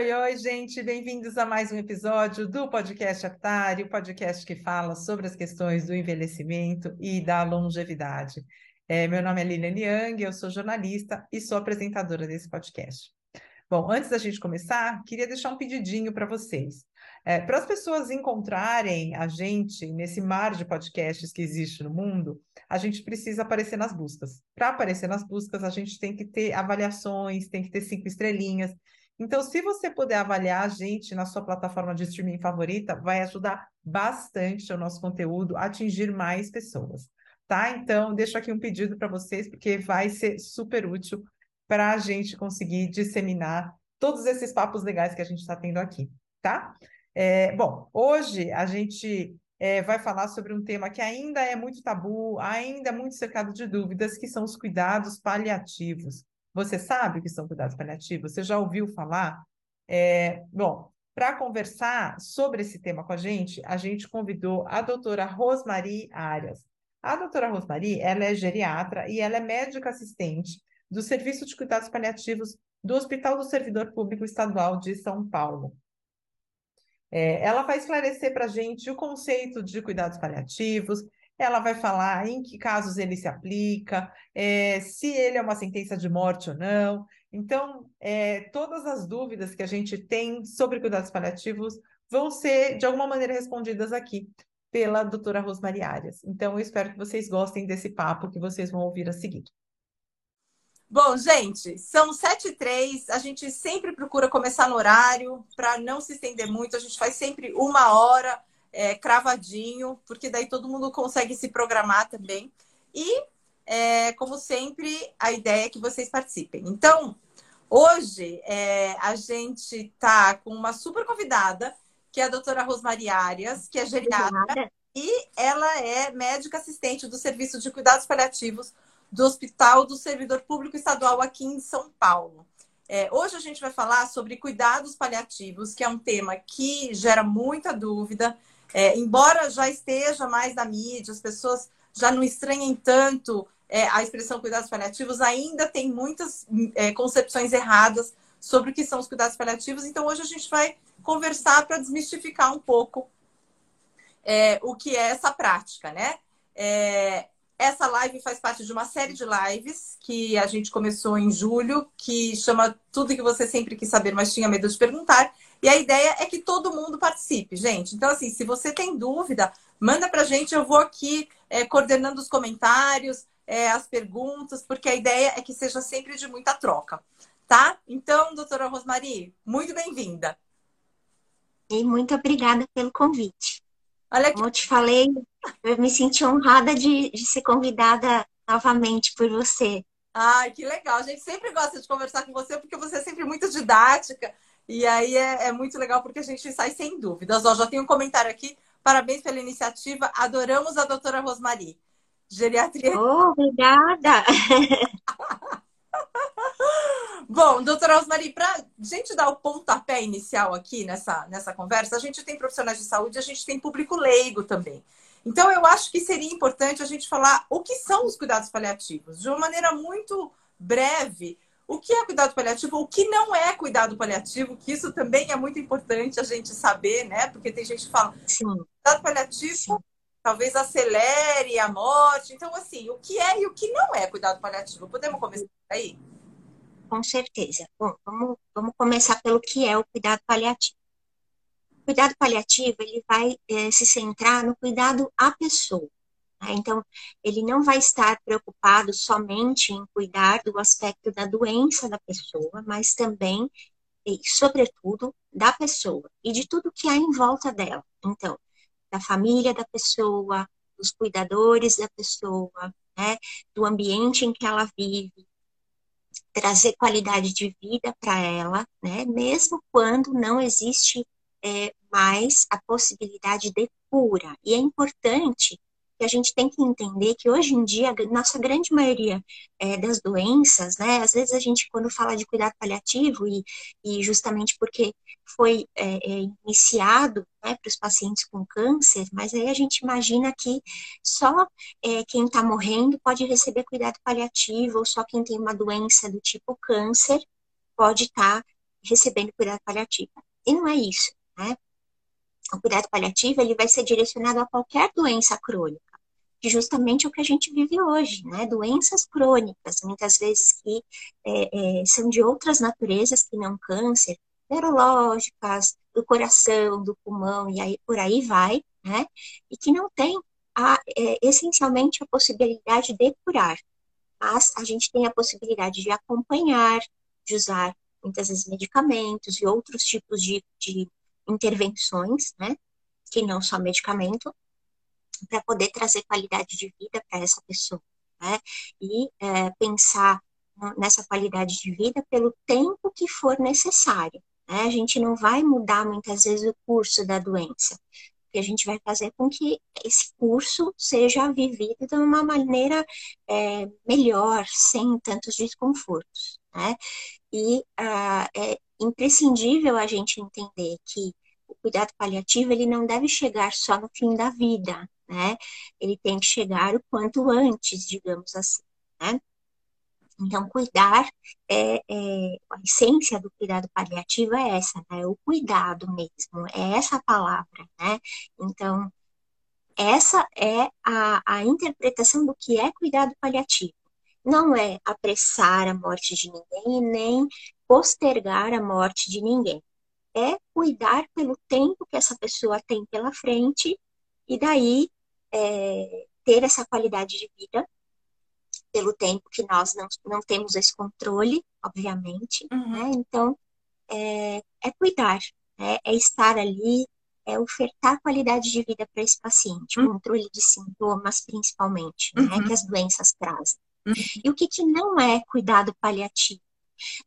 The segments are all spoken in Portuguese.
oi, oi, gente! Bem-vindos a mais um episódio do podcast Aptari, o podcast que fala sobre as questões do envelhecimento e da longevidade. É, meu nome é Lilian Young, eu sou jornalista e sou apresentadora desse podcast. Bom, antes da gente começar, queria deixar um pedidinho para vocês. É, para as pessoas encontrarem a gente nesse mar de podcasts que existe no mundo, a gente precisa aparecer nas buscas. Para aparecer nas buscas, a gente tem que ter avaliações, tem que ter cinco estrelinhas. Então, se você puder avaliar a gente na sua plataforma de streaming favorita, vai ajudar bastante o nosso conteúdo a atingir mais pessoas. Tá? Então, deixo aqui um pedido para vocês, porque vai ser super útil para a gente conseguir disseminar todos esses papos legais que a gente está tendo aqui, tá? É, bom, hoje a gente é, vai falar sobre um tema que ainda é muito tabu, ainda é muito cercado de dúvidas, que são os cuidados paliativos. Você sabe o que são cuidados paliativos? Você já ouviu falar? É, bom, para conversar sobre esse tema com a gente, a gente convidou a doutora Rosmarie Arias. A doutora Rosmarie, ela é geriatra e ela é médica assistente do Serviço de Cuidados Paliativos do Hospital do Servidor Público Estadual de São Paulo. É, ela vai esclarecer para a gente o conceito de cuidados paliativos, ela vai falar em que casos ele se aplica, é, se ele é uma sentença de morte ou não. Então, é, todas as dúvidas que a gente tem sobre cuidados paliativos vão ser, de alguma maneira, respondidas aqui pela doutora Rosmarie Arias. Então, eu espero que vocês gostem desse papo que vocês vão ouvir a seguir. Bom, gente, são sete e três. A gente sempre procura começar no horário para não se estender muito. A gente faz sempre uma hora é, cravadinho, porque daí todo mundo consegue se programar também. E, é, como sempre, a ideia é que vocês participem. Então, hoje é, a gente está com uma super convidada, que é a doutora Rosmari Arias, que é geriatra, e ela é médica assistente do Serviço de Cuidados Paliativos do Hospital do Servidor Público Estadual aqui em São Paulo. É, hoje a gente vai falar sobre cuidados paliativos, que é um tema que gera muita dúvida. É, embora já esteja mais na mídia, as pessoas já não estranhem tanto é, a expressão cuidados paliativos, ainda tem muitas é, concepções erradas sobre o que são os cuidados paliativos. Então, hoje a gente vai conversar para desmistificar um pouco é, o que é essa prática, né? É, essa live faz parte de uma série de lives que a gente começou em julho, que chama Tudo que você sempre quis saber, mas tinha medo de perguntar. E a ideia é que todo mundo participe, gente. Então, assim, se você tem dúvida, manda pra gente, eu vou aqui é, coordenando os comentários, é, as perguntas, porque a ideia é que seja sempre de muita troca, tá? Então, doutora Rosmarie, muito bem-vinda. E muito obrigada pelo convite. Olha Como eu te falei, eu me senti honrada de, de ser convidada novamente por você. Ai, que legal. A gente sempre gosta de conversar com você, porque você é sempre muito didática. E aí é, é muito legal, porque a gente sai sem dúvidas. Ó, já tem um comentário aqui. Parabéns pela iniciativa. Adoramos a doutora Rosmarie. Geriatria. Oh, obrigada! Bom, doutora Rosmarie, para a gente dar o pontapé inicial aqui nessa, nessa conversa, a gente tem profissionais de saúde, a gente tem público leigo também. Então, eu acho que seria importante a gente falar o que são os cuidados paliativos, de uma maneira muito breve. O que é cuidado paliativo, o que não é cuidado paliativo, que isso também é muito importante a gente saber, né? Porque tem gente que fala, Sim. cuidado paliativo Sim. talvez acelere a morte. Então, assim, o que é e o que não é cuidado paliativo? Podemos começar aí? Com certeza. Bom, vamos, vamos começar pelo que é o cuidado paliativo. O cuidado paliativo, ele vai é, se centrar no cuidado à pessoa. Né? Então, ele não vai estar preocupado somente em cuidar do aspecto da doença da pessoa, mas também e, sobretudo, da pessoa e de tudo que há em volta dela. Então, da família da pessoa, dos cuidadores da pessoa, né, do ambiente em que ela vive, trazer qualidade de vida para ela, né? Mesmo quando não existe é, mais a possibilidade de cura. E é importante que a gente tem que entender que hoje em dia, nossa grande maioria é, das doenças, né, às vezes a gente, quando fala de cuidado paliativo, e, e justamente porque foi é, é, iniciado né, para os pacientes com câncer, mas aí a gente imagina que só é, quem está morrendo pode receber cuidado paliativo, ou só quem tem uma doença do tipo câncer pode estar tá recebendo cuidado paliativo. E não é isso, né? O cuidado paliativo ele vai ser direcionado a qualquer doença crônica, que justamente é o que a gente vive hoje, né? Doenças crônicas, muitas vezes que é, é, são de outras naturezas que não câncer, neurológicas, do coração, do pulmão e aí por aí vai, né? E que não tem a, é, essencialmente a possibilidade de curar, mas a gente tem a possibilidade de acompanhar, de usar muitas vezes medicamentos e outros tipos de, de intervenções, né? Que não só medicamento, para poder trazer qualidade de vida para essa pessoa, né? E é, pensar nessa qualidade de vida pelo tempo que for necessário. Né? A gente não vai mudar muitas vezes o curso da doença, que a gente vai fazer com que esse curso seja vivido de uma maneira é, melhor, sem tantos desconfortos, né? E uh, é imprescindível a gente entender que o cuidado paliativo ele não deve chegar só no fim da vida, né? Ele tem que chegar o quanto antes, digamos assim, né? Então, cuidar, é, é, a essência do cuidado paliativo é essa, né? É o cuidado mesmo, é essa palavra, né? Então, essa é a, a interpretação do que é cuidado paliativo. Não é apressar a morte de ninguém nem postergar a morte de ninguém. É cuidar pelo tempo que essa pessoa tem pela frente e daí é, ter essa qualidade de vida pelo tempo que nós não, não temos esse controle, obviamente, uhum. né? Então, é, é cuidar, né? é estar ali, é ofertar qualidade de vida para esse paciente, uhum. controle de sintomas, principalmente, né? uhum. Que as doenças trazem. Uhum. E o que, que não é cuidado paliativo?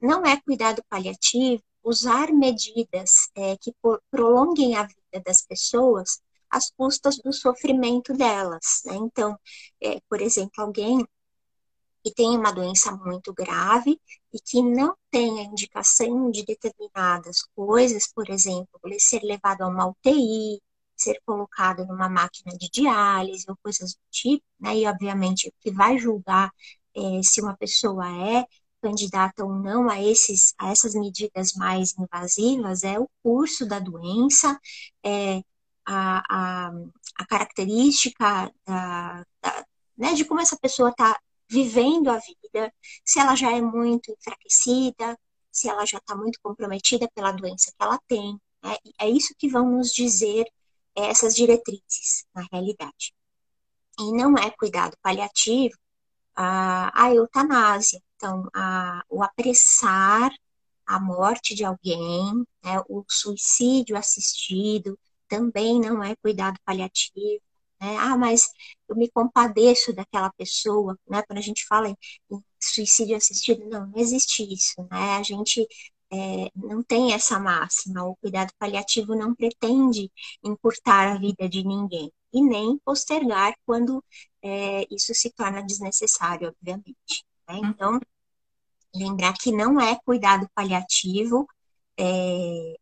Não é cuidado paliativo usar medidas é, que prolonguem a vida das pessoas às custas do sofrimento delas. Né? Então, é, por exemplo, alguém que tem uma doença muito grave e que não tem a indicação de determinadas coisas, por exemplo, ele ser levado a uma UTI, ser colocado numa máquina de diálise ou coisas do tipo, né? E obviamente o que vai julgar é, se uma pessoa é candidata ou não a esses a essas medidas mais invasivas é o curso da doença, é a, a, a característica da, da né, de como essa pessoa está vivendo a vida, se ela já é muito enfraquecida, se ela já está muito comprometida pela doença que ela tem. Né? É isso que vão nos dizer essas diretrizes, na realidade. E não é cuidado paliativo a, a eutanásia. Então, a, o apressar a morte de alguém, né, o suicídio assistido, também não é cuidado paliativo. Né? Ah, mas eu me compadeço daquela pessoa, né? Quando a gente fala em, em suicídio assistido, não, não existe isso, né? A gente é, não tem essa máxima. O cuidado paliativo não pretende encurtar a vida de ninguém e nem postergar quando é, isso se torna desnecessário, obviamente. Né? Hum. Então, lembrar que não é cuidado paliativo é,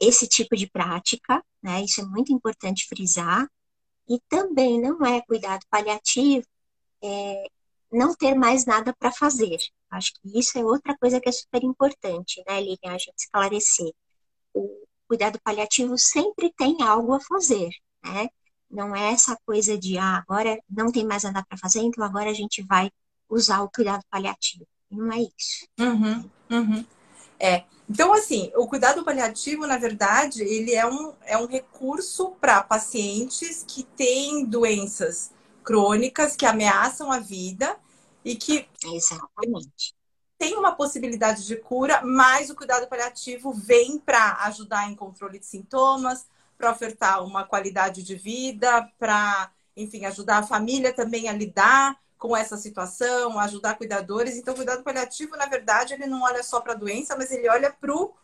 esse tipo de prática, né? Isso é muito importante frisar. E também não é cuidado paliativo é, não ter mais nada para fazer. Acho que isso é outra coisa que é super importante, né, Lilian, a gente esclarecer. O cuidado paliativo sempre tem algo a fazer, né? Não é essa coisa de, ah, agora não tem mais nada para fazer, então agora a gente vai usar o cuidado paliativo. Não é isso. Uhum, uhum. É. Então, assim, o cuidado paliativo, na verdade, ele é um, é um recurso para pacientes que têm doenças crônicas que ameaçam a vida e que Exatamente. tem uma possibilidade de cura, mas o cuidado paliativo vem para ajudar em controle de sintomas, para ofertar uma qualidade de vida, para, enfim, ajudar a família também a lidar com essa situação, ajudar cuidadores. Então, o cuidado paliativo, na verdade, ele não olha só para a doença, mas ele olha para o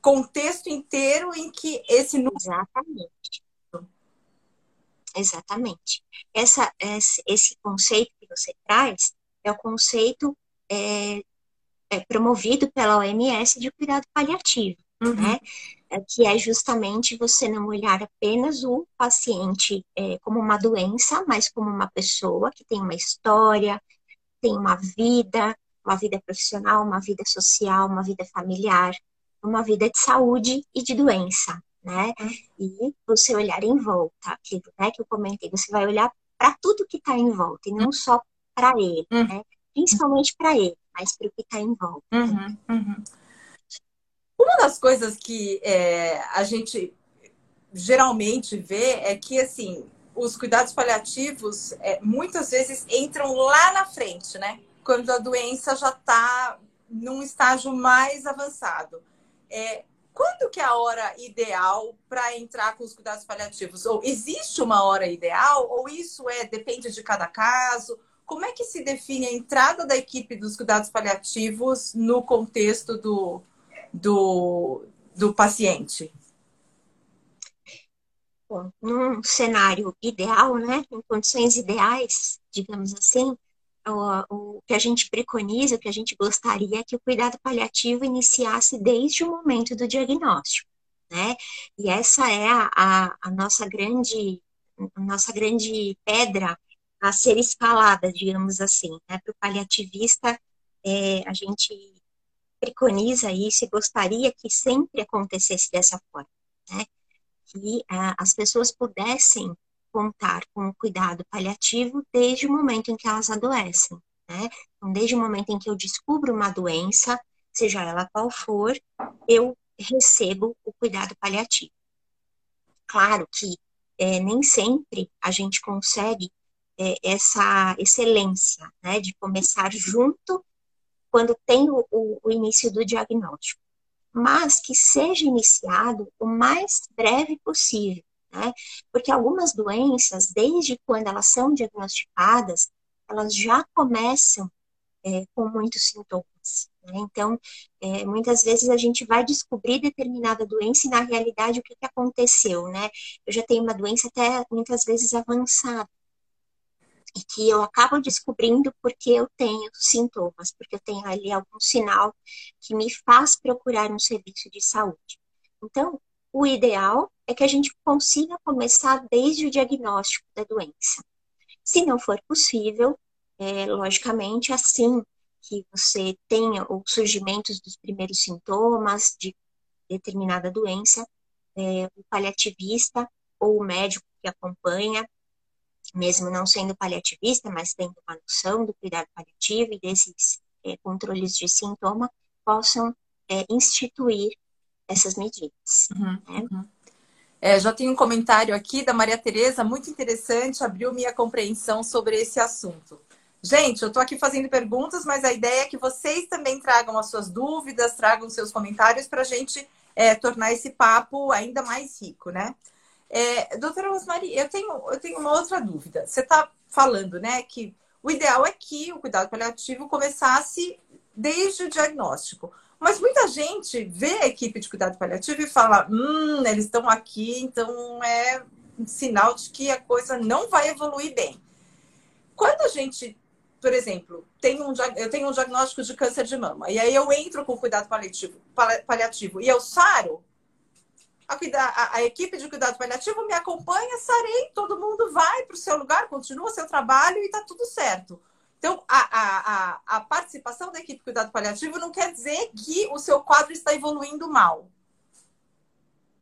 contexto inteiro em que esse Exatamente. Exatamente. Essa, esse conceito que você traz é o conceito é, é promovido pela OMS de cuidado paliativo, uhum. né? É, que é justamente você não olhar apenas o paciente é, como uma doença, mas como uma pessoa que tem uma história, tem uma vida, uma vida profissional, uma vida social, uma vida familiar, uma vida de saúde e de doença, né? Uhum. E você olhar em volta, aquilo né, que eu comentei, você vai olhar para tudo que está em volta e não uhum. só para ele, uhum. né? Principalmente para ele, mas para o que está em volta. Uhum, uhum. Uma das coisas que é, a gente geralmente vê é que assim os cuidados paliativos é, muitas vezes entram lá na frente, né? Quando a doença já está num estágio mais avançado. É, quando que é a hora ideal para entrar com os cuidados paliativos? Ou existe uma hora ideal? Ou isso é depende de cada caso? Como é que se define a entrada da equipe dos cuidados paliativos no contexto do, do, do paciente? Bom, num cenário ideal, né, em condições ideais, digamos assim, o, o que a gente preconiza, o que a gente gostaria é que o cuidado paliativo iniciasse desde o momento do diagnóstico, né? E essa é a, a, a nossa grande a nossa grande pedra a ser escalada, digamos assim, né? Para o paliativista, é, a gente preconiza isso e gostaria que sempre acontecesse dessa forma, né? Que a, as pessoas pudessem contar com o cuidado paliativo desde o momento em que elas adoecem, né? Então, desde o momento em que eu descubro uma doença, seja ela qual for, eu recebo o cuidado paliativo. Claro que é, nem sempre a gente consegue é, essa excelência, né, de começar junto quando tem o, o, início do diagnóstico, mas que seja iniciado o mais breve possível, né? Porque algumas doenças, desde quando elas são diagnosticadas, elas já começam é, com muitos sintomas. Né? Então, é, muitas vezes a gente vai descobrir determinada doença e, na realidade, o que, que aconteceu, né? Eu já tenho uma doença até muitas vezes avançada e que eu acabo descobrindo porque eu tenho sintomas, porque eu tenho ali algum sinal que me faz procurar um serviço de saúde. Então, o ideal é que a gente consiga começar desde o diagnóstico da doença. Se não for possível, é, logicamente, assim que você tenha o surgimento dos primeiros sintomas de determinada doença, é, o paliativista ou o médico que acompanha, mesmo não sendo paliativista, mas tendo uma noção do cuidado paliativo e desses é, controles de sintoma, possam é, instituir essas medidas. Uhum, né? uhum. É, já tem um comentário aqui da Maria Tereza, muito interessante, abriu minha compreensão sobre esse assunto. Gente, eu estou aqui fazendo perguntas, mas a ideia é que vocês também tragam as suas dúvidas, tragam seus comentários para a gente é, tornar esse papo ainda mais rico, né? É, doutora Rosmari, eu tenho, eu tenho uma outra dúvida. Você está falando, né, que o ideal é que o cuidado paliativo começasse desde o diagnóstico. Mas muita gente vê a equipe de cuidado paliativo e fala: hum, eles estão aqui, então é um sinal de que a coisa não vai evoluir bem. Quando a gente, por exemplo, tem um, eu tenho um diagnóstico de câncer de mama, e aí eu entro com cuidado paliativo, paliativo e eu saro, a, a, a, equipe de cuidado paliativo me acompanha, sarei, todo mundo vai para o seu lugar, continua seu trabalho e está tudo certo. Então, a, a, a, participação da equipe de cuidado paliativo não quer dizer que o seu quadro está evoluindo mal.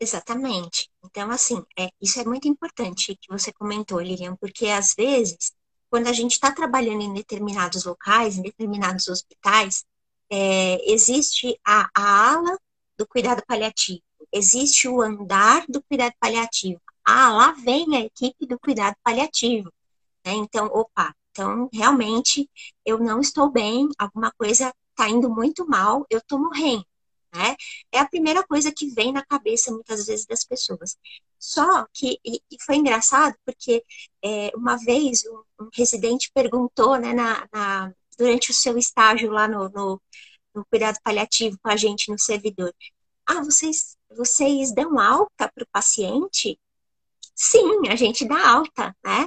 Exatamente. Então, assim, é, isso é muito importante que você comentou, Lilian, porque às vezes, quando a gente está trabalhando em determinados locais, em determinados hospitais, é, existe a, a ala do cuidado paliativo, existe o andar do cuidado paliativo. Ah, lá vem a equipe do cuidado paliativo. Né? Então, opa, então, realmente, eu não estou bem, alguma coisa está indo muito mal, eu estou morrendo. Né? É a primeira coisa que vem na cabeça muitas vezes das pessoas. Só que, e, foi engraçado, porque é, uma vez um, um, residente perguntou, né, na, na, durante o seu estágio lá no, no, no, cuidado paliativo com a gente no servidor: Ah, vocês, vocês dão alta para o paciente? Sim, a gente dá alta, né?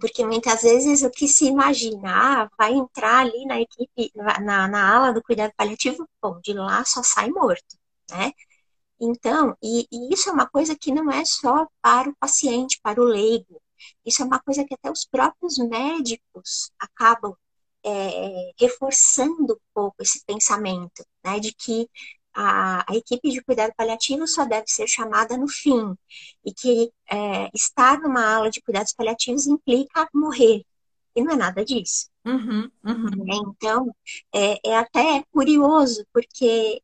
porque muitas vezes o que se imagina, ah, vai entrar ali na equipe, na, na ala do cuidado paliativo, bom, de lá só sai morto, né? Então, e, e, isso é uma coisa que não é só para o paciente, para o leigo, isso é uma coisa que até os próprios médicos acabam é, reforçando um pouco esse pensamento, né, de que a, a, equipe de cuidado paliativo só deve ser chamada no fim, e que é, estar numa aula de cuidados paliativos implica morrer, e não é nada disso. Uhum, uhum. É, então, é, é até curioso, porque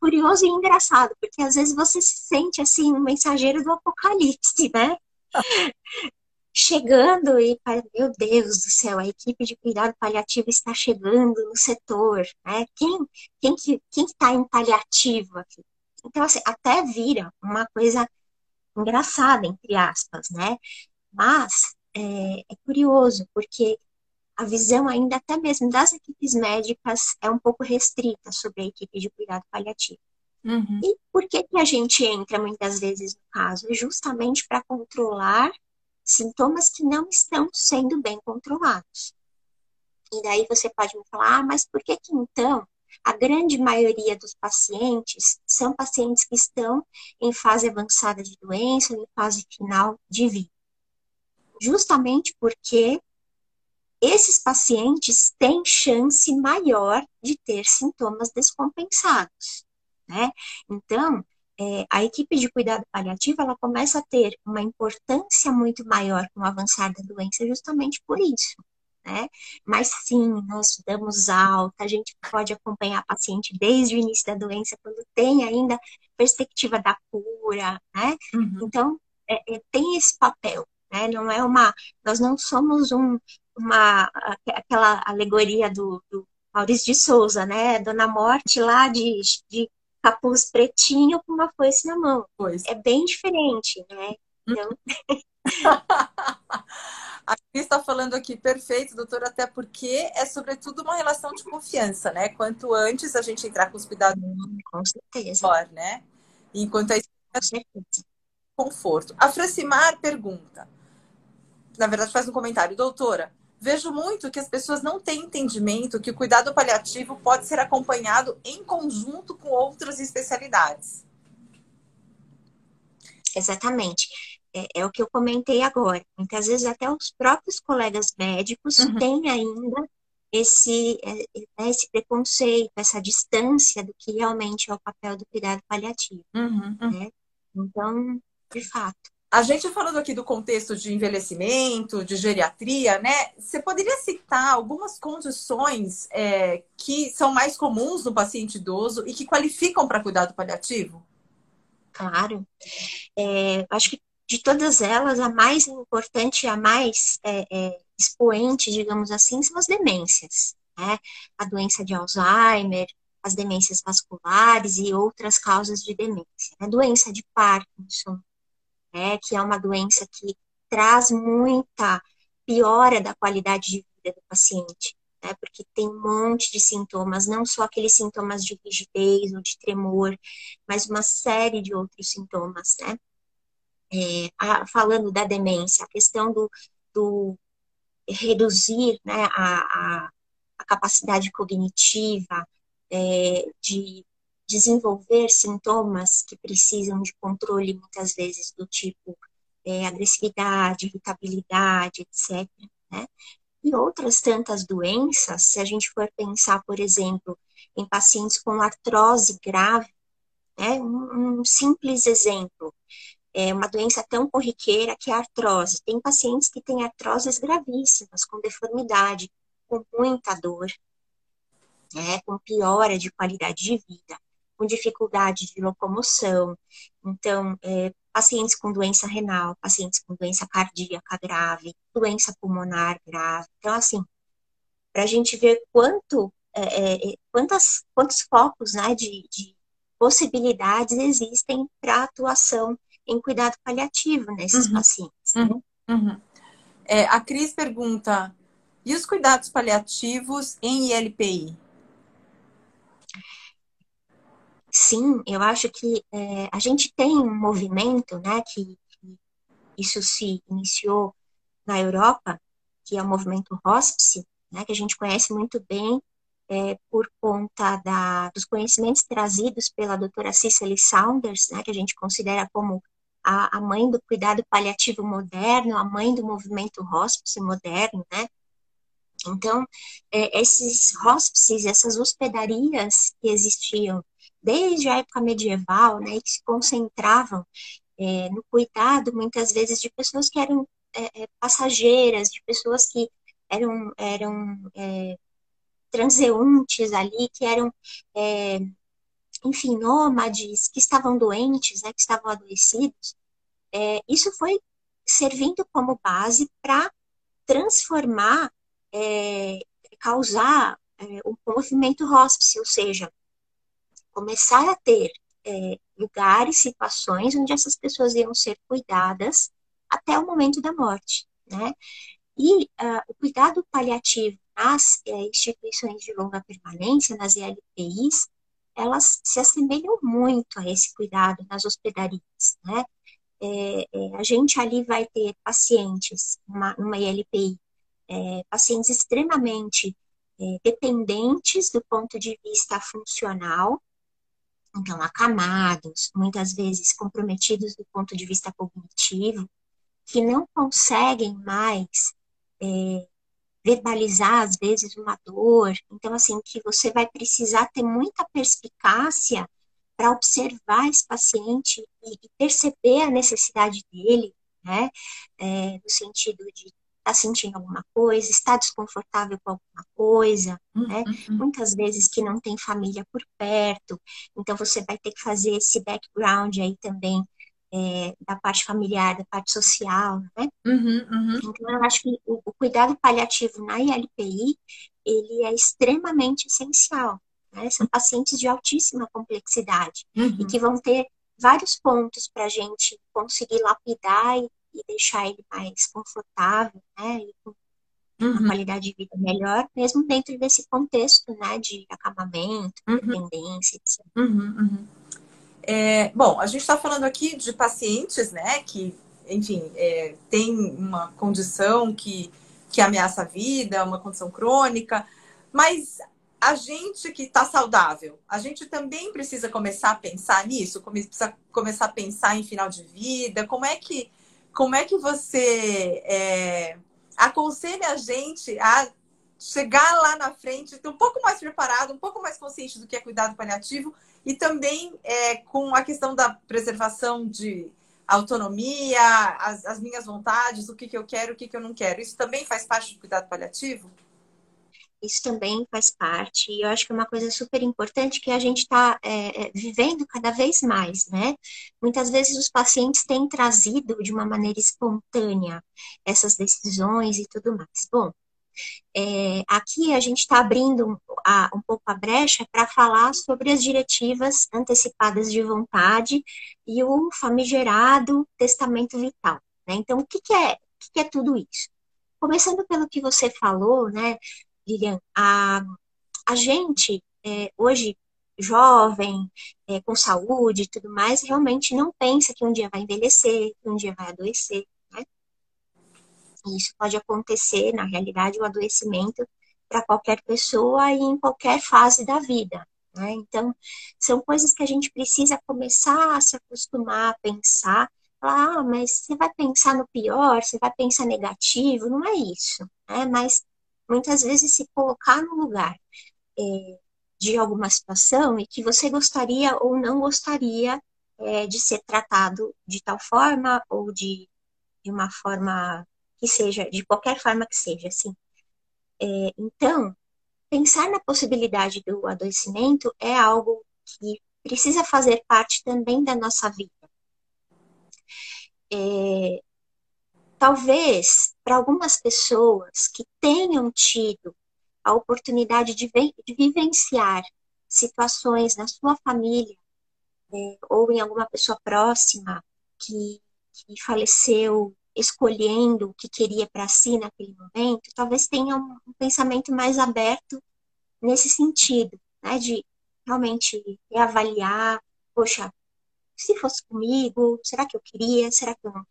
curioso e engraçado, porque às vezes você se sente assim, um mensageiro do apocalipse, né? chegando e, meu Deus do céu, a equipe de cuidado paliativo está chegando no setor, né? Quem, quem que quem está em paliativo aqui? Então, assim, até vira uma coisa engraçada, entre aspas, né? Mas é, é curioso, porque a visão ainda até mesmo das equipes médicas é um pouco restrita sobre a equipe de cuidado paliativo. Uhum. E por que, que a gente entra muitas vezes no caso? É justamente para controlar sintomas que não estão sendo bem controlados. E daí você pode me falar, ah, mas por que que então a grande maioria dos pacientes são pacientes que estão em fase avançada de doença, em fase final de vida? Justamente porque esses pacientes têm chance maior de ter sintomas descompensados, né? Então, é, a equipe de cuidado paliativo ela começa a ter uma importância muito maior com o avançar da doença justamente por isso. Né? Mas sim, nós damos alta, a gente pode acompanhar a paciente desde o início da doença, quando tem ainda perspectiva da cura, né? Uhum. Então, é, é, tem esse papel, né? Não é uma, nós não somos um, uma, aquela alegoria do, do Maurício de Souza, né? Dona Morte lá de, de capuz pretinho com uma foice na mão. Pois. É bem diferente, né? Então... A Cris está falando aqui, perfeito, doutora, até porque é sobretudo uma relação de confiança, né? Quanto antes a gente entrar com os cuidados, com certeza. melhor, né? Enquanto a conforto. A Francimar pergunta, na verdade faz um comentário, doutora, vejo muito que as pessoas não têm entendimento que o cuidado paliativo pode ser acompanhado em conjunto com outras especialidades. Exatamente. É, é o que eu comentei agora. Muitas vezes até os próprios colegas médicos uhum. têm ainda esse, é, é, esse preconceito, essa distância do que realmente é o papel do cuidado paliativo. Uhum, uhum. Né? Então, de fato. A gente falando aqui do contexto de envelhecimento, de geriatria, né? Você poderia citar algumas condições é, que são mais comuns no paciente idoso e que qualificam para cuidado paliativo? Claro. É, acho que de todas elas, a mais importante, a mais é, é, expoente, digamos assim, são as demências. Né? A doença de Alzheimer, as demências vasculares e outras causas de demência. A doença de Parkinson, né, que é uma doença que traz muita piora da qualidade de vida do paciente, né, porque tem um monte de sintomas, não só aqueles sintomas de rigidez ou de tremor, mas uma série de outros sintomas, né. É, a, falando da demência, a questão do, do reduzir né, a, a, a capacidade cognitiva, é, de desenvolver sintomas que precisam de controle, muitas vezes, do tipo é, agressividade, irritabilidade, etc. Né? E outras tantas doenças, se a gente for pensar, por exemplo, em pacientes com artrose grave, né? um, um simples exemplo, é uma doença tão corriqueira que é a artrose. Tem pacientes que têm artroses gravíssimas, com deformidade, com muita dor, né, com piora de qualidade de vida com dificuldade de locomoção. Então, é, pacientes com doença renal, pacientes com doença cardíaca grave, doença pulmonar grave. Então, assim, para a gente ver quanto, é, é, é, quantas, quantos focos né, de, de possibilidades existem para atuação em cuidado paliativo nesses uhum. pacientes. Né? Uhum. Uhum. É, a Cris pergunta: e os cuidados paliativos em ILPI? Sim, eu acho que é, a gente tem um movimento, né, que, que, isso se iniciou na Europa, que é o movimento hospice, né, que a gente conhece muito bem é, por conta da, dos conhecimentos trazidos pela doutora Cicely Saunders, né, que a gente considera como a, a mãe do cuidado paliativo moderno, a mãe do movimento hospice moderno, né, então, é, esses hospices, essas hospedarias que existiam desde a época medieval, né, que se concentravam é, no cuidado, muitas vezes, de pessoas que eram é, é passageiras, de pessoas que eram, eram é, transeuntes ali, que eram, é, enfim, nômades, que estavam doentes, né, que estavam adoecidos. É, isso foi servindo como base para transformar, causar um movimento hospice, ou seja, começar a ter é, lugares, situações onde essas pessoas iam ser cuidadas até o momento da morte, né? E uh, o cuidado paliativo nas é, instituições de longa permanência, nas ELPIs, elas se assemelham muito a esse cuidado nas hospedarias, né? É, é, a gente ali vai ter pacientes, uma, numa ILPI, é, pacientes extremamente é, dependentes do ponto de vista funcional, então acamados, muitas vezes comprometidos do ponto de vista cognitivo, que não conseguem mais é, verbalizar, às vezes, uma dor. Então, assim, que você vai precisar ter muita perspicácia para observar esse paciente e, e, perceber a necessidade dele, né, é, no sentido de está sentindo alguma coisa, está desconfortável com alguma coisa, uhum, né? Uhum. Muitas vezes que não tem família por perto, então você vai ter que fazer esse background aí também é, da parte familiar, da parte social, né? Uhum, uhum. então eu acho que o, o, cuidado paliativo na ILPI ele é extremamente essencial. Né? São pacientes de altíssima complexidade e uhum. que vão ter vários pontos para a gente conseguir lapidar e e deixar ele mais confortável, né? E com uhum. uma qualidade de vida melhor, mesmo dentro desse contexto, né? De acabamento, uhum. dependência, etc. Uhum, uhum, é, bom, a gente está falando aqui de pacientes, né? Que, enfim, é, tem uma condição que, que ameaça a vida, uma condição crônica, mas a gente que está saudável, a gente também precisa começar a pensar nisso, precisa começar a pensar em final de vida, como é que como é que você é, aconselha a gente a chegar lá na frente, um pouco mais preparado, um pouco mais consciente do que é cuidado paliativo e também é, com a questão da preservação de autonomia, as, as minhas vontades, o que, que eu quero, o que, que eu não quero. Isso também faz parte do cuidado paliativo? Isso também faz parte, e eu acho que é uma coisa super importante que a gente está é, é, vivendo cada vez mais, né? Muitas vezes os pacientes têm trazido de uma maneira espontânea essas decisões e tudo mais. Bom, é, aqui a gente está abrindo a, um pouco a brecha para falar sobre as diretivas antecipadas de vontade e o famigerado testamento vital. Né? Então, o que, que é, o que, que é tudo isso? Começando pelo que você falou, né? Lilian, a, a gente, é, hoje, jovem, é, com saúde e tudo mais, realmente não pensa que um dia vai envelhecer, que um dia vai adoecer, né? Isso pode acontecer, na realidade, o adoecimento para qualquer pessoa e em qualquer fase da vida. Né? Então, são coisas que a gente precisa começar a se acostumar a pensar. Falar, ah, mas você vai pensar no pior, você vai pensar negativo, não é isso. Né? Mas muitas vezes se colocar no lugar é, de alguma situação e que você gostaria ou não gostaria é, de ser tratado de tal forma ou de, de uma forma que seja, de qualquer forma que seja, assim. É, então, pensar na possibilidade do adoecimento é algo que precisa fazer parte também da nossa vida. É, talvez para algumas pessoas que tenham tido a oportunidade de, de vivenciar situações na sua família é, ou em alguma pessoa próxima que, que faleceu escolhendo o que queria para si naquele momento, talvez tenha um, um, pensamento mais aberto nesse sentido, né, de realmente reavaliar, poxa, se fosse comigo, será que eu queria, será que eu não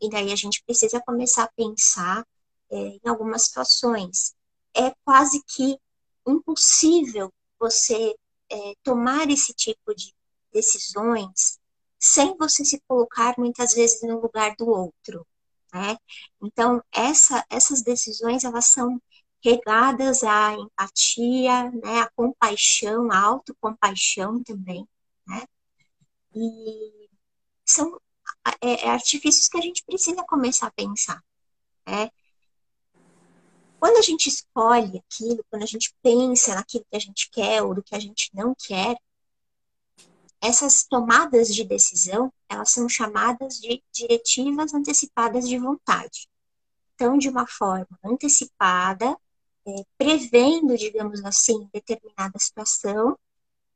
e daí a gente precisa começar a pensar é, em algumas situações. É quase que impossível você é, tomar esse tipo de decisões sem você se colocar muitas vezes no lugar do outro, né? Então essa, essas decisões elas são regadas à empatia, né, à compaixão, à autocompaixão também, né? E são é, é artifícios que a gente precisa começar a pensar, né? Quando a gente escolhe aquilo, quando a gente pensa naquilo que a gente quer ou do que a gente não quer, essas tomadas de decisão, elas são chamadas de diretivas antecipadas de vontade. Então, de uma forma antecipada, é, prevendo, digamos assim, determinada situação,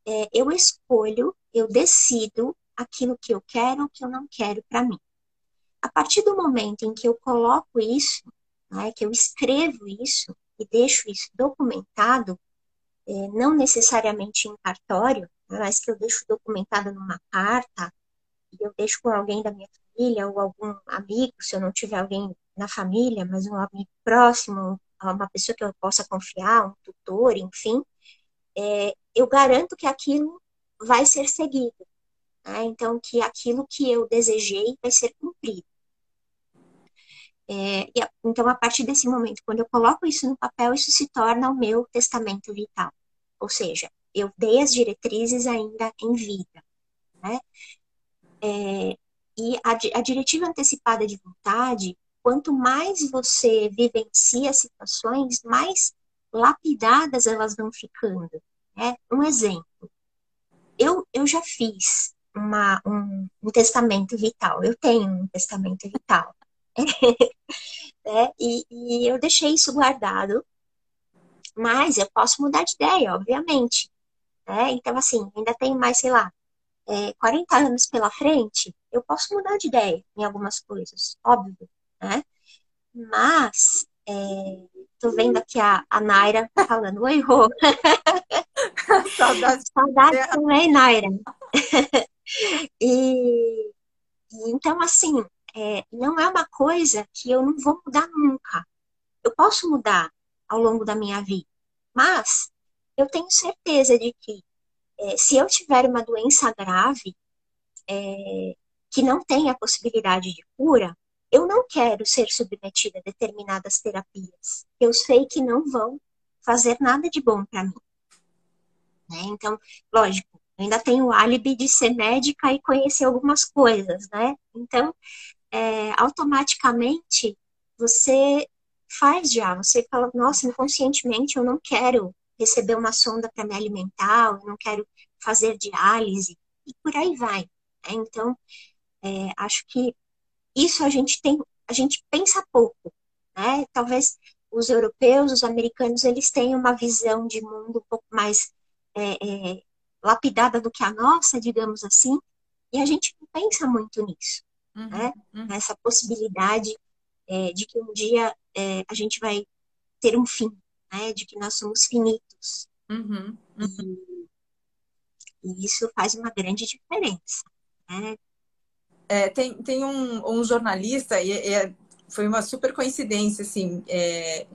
é, eu escolho, eu decido aquilo que eu quero, o que eu não quero para mim. A partir do momento em que eu coloco isso, né, que eu escrevo isso e deixo isso documentado, é, não necessariamente em cartório, mas que eu deixo documentado numa carta, e eu deixo com alguém da minha família ou algum amigo, se eu não tiver alguém na família, mas um amigo próximo, uma pessoa que eu possa confiar, um tutor, enfim, é, eu garanto que aquilo vai ser seguido. Né? Então, que aquilo que eu desejei vai ser cumprido. É, e, então, a partir desse momento, quando eu coloco isso no papel, isso se torna o meu testamento vital. Ou seja, eu dei as diretrizes ainda em vida. Né? É, e a, a diretiva antecipada de vontade, quanto mais você vivencia situações, mais lapidadas elas vão ficando. Né? Um exemplo, eu, eu já fiz uma, um, um testamento vital, eu tenho um testamento vital. é, e, e eu deixei isso guardado, mas eu posso mudar de ideia, obviamente. Né? Então, assim, ainda tenho mais, sei lá, é, 40 anos pela frente, eu posso mudar de ideia em algumas coisas, óbvio, né? Mas, é, tô vendo aqui a, a Naira falando, oi, Rô. Saudades. Saudades também, Naira. E, então, assim, é, não é uma coisa que eu não vou mudar nunca. Eu posso mudar ao longo da minha vida, mas eu tenho certeza de que é, se eu tiver uma doença grave é, que não tem a possibilidade de cura, eu não quero ser submetida a determinadas terapias. Eu sei que não vão fazer nada de bom para mim. Né? Então, lógico, ainda tenho o álibi de ser médica e conhecer algumas coisas, né? Então, é, automaticamente você faz já, você fala, nossa, inconscientemente eu não quero receber uma sonda para me alimentar, eu não quero fazer diálise, e por aí vai. Né? Então, é, acho que isso a gente tem, a gente pensa pouco, né? Talvez os europeus, os americanos, eles tenham uma visão de mundo um pouco mais é, é, lapidada do que a nossa, digamos assim, e a gente não pensa muito nisso, uhum, né? Uhum. Nessa possibilidade é, de que um dia é, a gente vai ter um fim, né? De que nós somos finitos. Uhum, uhum. E, e, isso faz uma grande diferença, né? É, tem, tem um, um jornalista, e é, foi uma super coincidência, assim, é,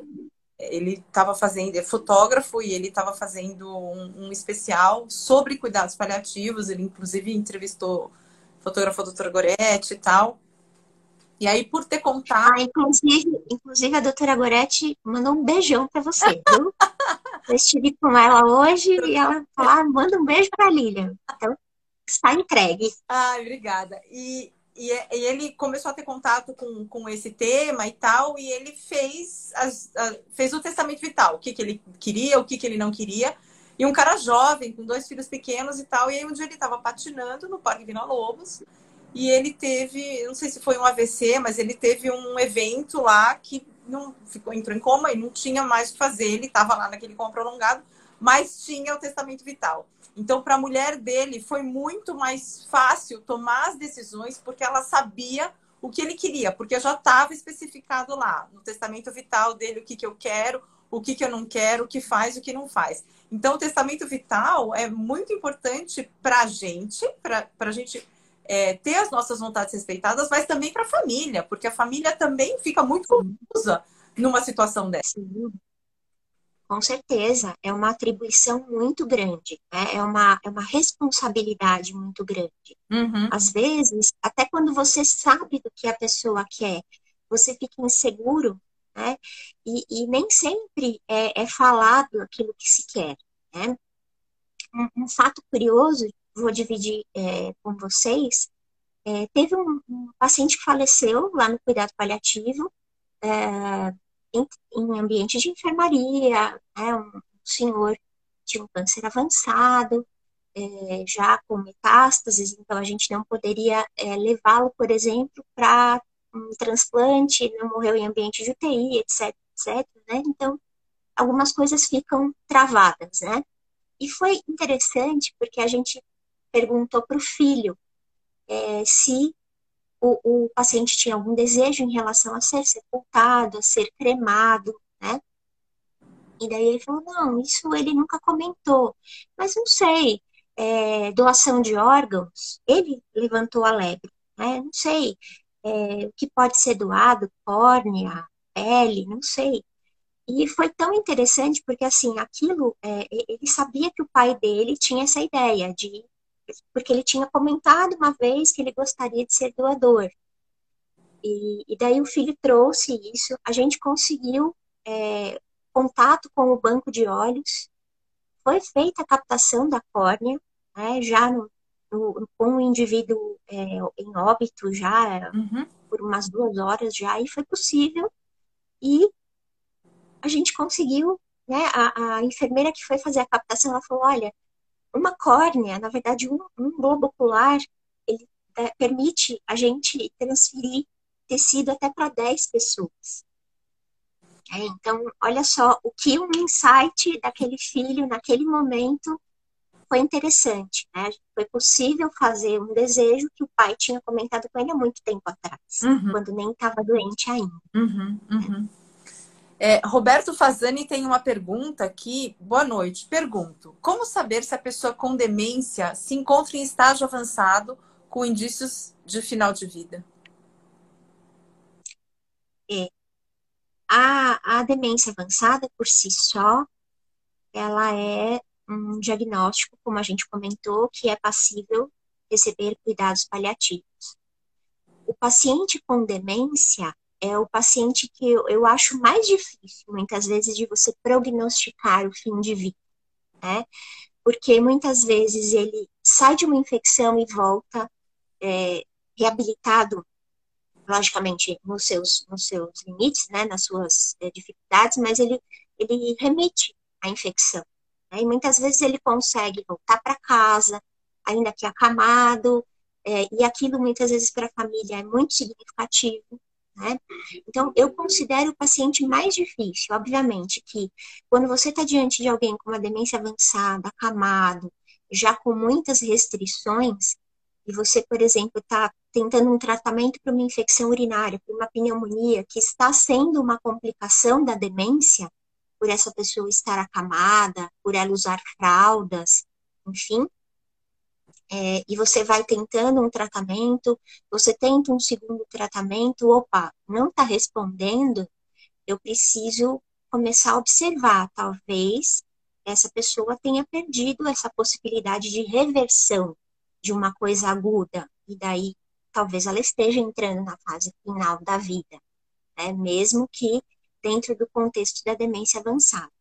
ele estava fazendo, é fotógrafo e ele estava fazendo um, um, especial sobre cuidados paliativos. Ele, inclusive, entrevistou fotógrafo doutora Goretti e tal. E aí, por ter contato. Ah, inclusive, inclusive, a doutora Goretti mandou um beijão para você, viu? Eu estive com ela hoje e ela falou: ah, manda um beijo para a Lilian. Então, está entregue. Ai, obrigada. E, e, e, ele começou a ter contato com, com esse tema e tal, e ele fez, as, a, fez o testamento vital, o que, que ele queria, o que, que ele não queria. E um cara jovem, com dois filhos pequenos e tal, e aí um dia ele estava patinando no Parque Vina Lobos, e ele teve, não sei se foi um AVC, mas ele teve um evento lá que não ficou entrou em coma e não tinha mais o que fazer, ele estava lá naquele coma prolongado, mas tinha o testamento vital. Então, para a mulher dele, foi muito mais fácil tomar as decisões porque ela sabia o que ele queria, porque já estava especificado lá no testamento vital dele o que, que eu quero, o que, que eu não quero, o que faz, o que não faz. Então, o testamento vital é muito importante para a gente, para a gente é, ter as nossas vontades respeitadas, mas também para a família, porque a família também fica muito confusa numa situação dessa. Com certeza, é uma atribuição muito grande, né? é, uma, é uma responsabilidade muito grande. Uhum. Às vezes, até quando você sabe do que a pessoa quer, você fica inseguro, né? E, e nem sempre é, é, falado aquilo que se quer, né? Um, um fato curioso, vou dividir é, com vocês, é, teve um, um, paciente que faleceu lá no cuidado paliativo, é, em, em, ambiente de enfermaria, né? um senhor tinha um câncer avançado, é, já com metástases, então a gente não poderia é, levá-lo, por exemplo, para um transplante, não morreu em ambiente de UTI, etc, etc, né? Então, algumas coisas ficam travadas, né? E foi interessante porque a gente perguntou para o filho é, se o, o, paciente tinha algum desejo em relação a ser sepultado, a ser cremado, né? E daí ele falou, não, isso ele nunca comentou. Mas não sei, é, doação de órgãos, ele levantou a lebre, né? Não sei, é, o que pode ser doado, córnea, pele, não sei. E foi tão interessante porque, assim, aquilo, é, ele sabia que o pai dele tinha essa ideia de. Porque ele tinha comentado uma vez que ele gostaria de ser doador. E, e daí o filho trouxe isso, a gente conseguiu é, contato com o banco de olhos, foi feita a captação da córnea, né, já no, no, com o indivíduo é, em óbito já uhum. por umas duas horas já e foi possível e a gente conseguiu né a, a enfermeira que foi fazer a captação ela falou olha uma córnea na verdade um, um globo ocular ele é, permite a gente transferir tecido até para 10 pessoas é, então olha só o que um insight daquele filho naquele momento foi interessante, né? Foi possível fazer um desejo que o pai tinha comentado com ele há muito tempo atrás, uhum. quando nem estava doente ainda. Uhum, uhum. É, Roberto Fazani tem uma pergunta aqui. Boa noite. Pergunto: como saber se a pessoa com demência se encontra em estágio avançado com indícios de final de vida? É, a, a demência avançada por si só, ela é um diagnóstico, como a gente comentou, que é passível receber cuidados paliativos. O paciente com demência é o paciente que eu, eu acho mais difícil, muitas vezes, de você prognosticar o fim de vida, né? Porque muitas vezes ele sai de uma infecção e volta é, reabilitado, logicamente, nos seus, nos seus limites, né? Nas suas é, dificuldades, mas ele, ele remite à infecção. Né? E muitas vezes ele consegue voltar para casa, ainda que acamado, é, e aquilo muitas vezes para a família é muito significativo. Né? Então, eu considero o paciente mais difícil, obviamente, que quando você está diante de alguém com uma demência avançada, acamado, já com muitas restrições, e você, por exemplo, está tentando um tratamento para uma infecção urinária, para uma pneumonia, que está sendo uma complicação da demência, por essa pessoa estar acamada, por ela usar fraldas, enfim. É, e você vai tentando um tratamento, você tenta um segundo tratamento, opa, não está respondendo, eu preciso começar a observar, talvez essa pessoa tenha perdido essa possibilidade de reversão de uma coisa aguda, e daí talvez ela esteja entrando na fase final da vida, né? mesmo que dentro do contexto da demência avançada.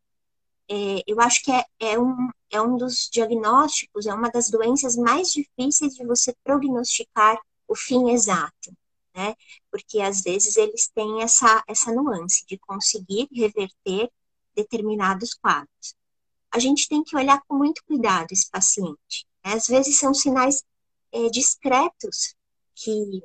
É, eu acho que é, é, um, é um dos diagnósticos, é uma das doenças mais difíceis de você prognosticar o fim exato, né? Porque às vezes eles têm essa, essa nuance de conseguir reverter determinados quadros. A gente tem que olhar com muito cuidado esse paciente. Né? Às vezes são sinais é, discretos que,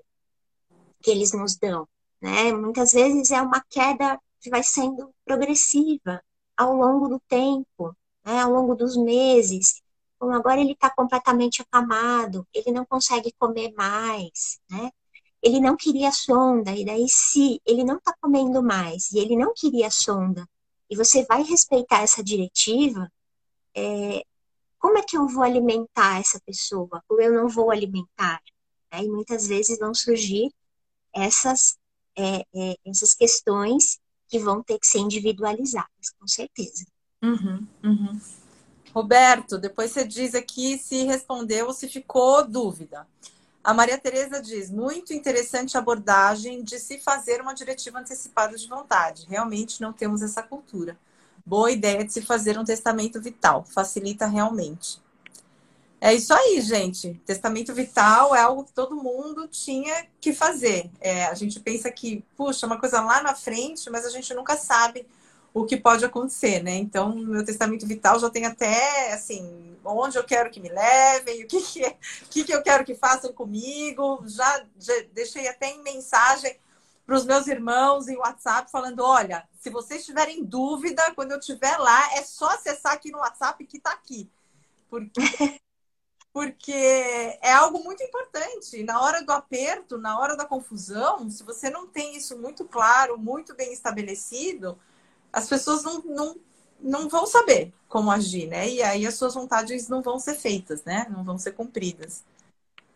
que eles nos dão, né? Muitas vezes é uma queda que vai sendo progressiva ao longo do tempo, né, ao longo dos meses. Então, agora ele está completamente acamado, ele não consegue comer mais, né? Ele não queria sonda, e daí se ele não está comendo mais e ele não queria sonda, e você vai respeitar essa diretiva, é, como é que eu vou alimentar essa pessoa? Ou eu não vou alimentar? Né? E muitas vezes vão surgir essas, é, é, essas questões que vão ter que ser individualizadas, com certeza. Uhum, uhum. Roberto, depois você diz aqui se respondeu ou se ficou dúvida. A Maria Tereza diz: muito interessante a abordagem de se fazer uma diretiva antecipada de vontade. Realmente não temos essa cultura. Boa ideia de se fazer um testamento vital, facilita realmente. É isso aí, gente. Testamento vital é algo que todo mundo tinha que fazer. É, a gente pensa que, puxa, é uma coisa lá na frente, mas a gente nunca sabe o que pode acontecer, né? Então, meu testamento vital já tem até, assim, onde eu quero que me levem, o que, que, é, o que, que eu quero que façam comigo. Já, já deixei até em mensagem para os meus irmãos em WhatsApp falando: olha, se vocês tiverem dúvida, quando eu estiver lá, é só acessar aqui no WhatsApp que está aqui. Porque, porque é algo muito importante. Na hora do aperto, na hora da confusão, se você não tem isso muito claro, muito bem estabelecido, as pessoas não, não, não vão saber como agir, né? E aí as suas vontades não vão ser feitas, né? Não vão ser cumpridas.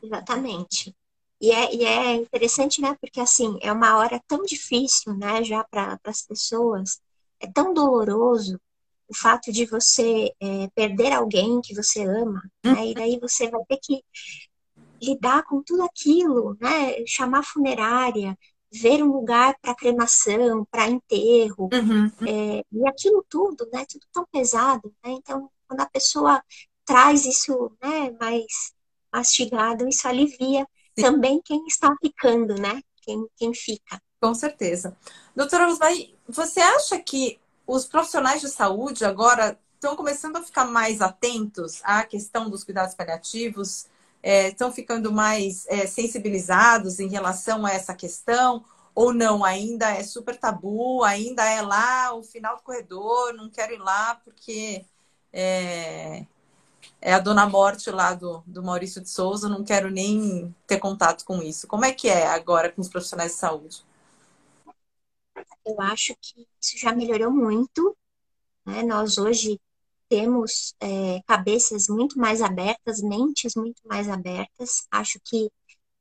Exatamente. E é, e é interessante, né? Porque assim, é uma hora tão difícil, né? Já para as pessoas, é tão doloroso o fato de você é, perder alguém que você ama, né? E daí você vai ter que lidar com tudo aquilo, né? Chamar funerária, ver um lugar para cremação, para enterro, uhum. é, e aquilo tudo, né, tudo tão pesado, né, então quando a pessoa traz isso, né, mais mastigado, isso alivia Sim. também quem está ficando, né, quem, quem fica. Com certeza. Doutora Luzmai, você acha que os profissionais de saúde agora estão começando a ficar mais atentos à questão dos cuidados paliativos, é, estão ficando mais é, sensibilizados em relação a essa questão? Ou não, ainda é super tabu, ainda é lá o final do corredor, não quero ir lá porque é, é a dona morte lá do, do Maurício de Souza, não quero nem ter contato com isso. Como é que é agora com os profissionais de saúde? Eu acho que isso já melhorou muito. Né? Nós hoje temos é, cabeças muito mais abertas, mentes muito mais abertas. Acho que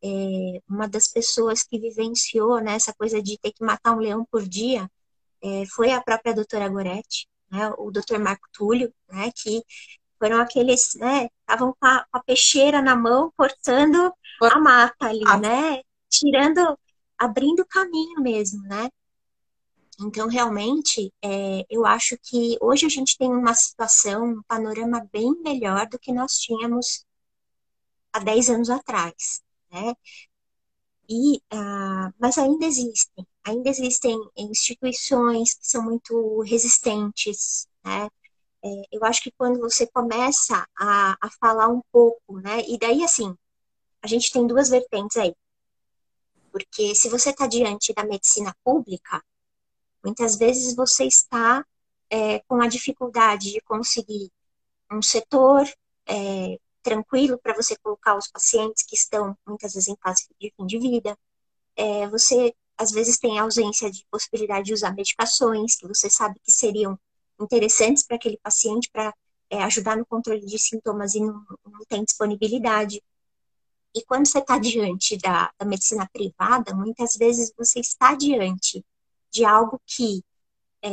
é, uma das pessoas que vivenciou né, essa coisa de ter que matar um leão por dia é, foi a própria doutora Goretti, né, o doutor Marco Túlio, né, que foram aqueles, né, estavam com, com a, peixeira na mão, cortando a mata ali, ah. né, tirando, abrindo caminho mesmo, né. Então, realmente, é, eu acho que hoje a gente tem uma situação, um panorama bem melhor do que nós tínhamos há 10 anos atrás, né? E, uh, mas ainda existem, ainda existem instituições que são muito resistentes, né? É, eu acho que quando você começa a, a falar um pouco, né? E daí, assim, a gente tem duas vertentes aí. Porque se você está diante da medicina pública, Muitas vezes você está é, com a dificuldade de conseguir um setor é, tranquilo para você colocar os pacientes que estão muitas vezes em fase de fim de vida. É, você às vezes tem ausência de possibilidade de usar medicações que você sabe que seriam interessantes para aquele paciente para é, ajudar no controle de sintomas e não, não tem disponibilidade. E quando você está diante da, da medicina privada, muitas vezes você está diante de algo que é,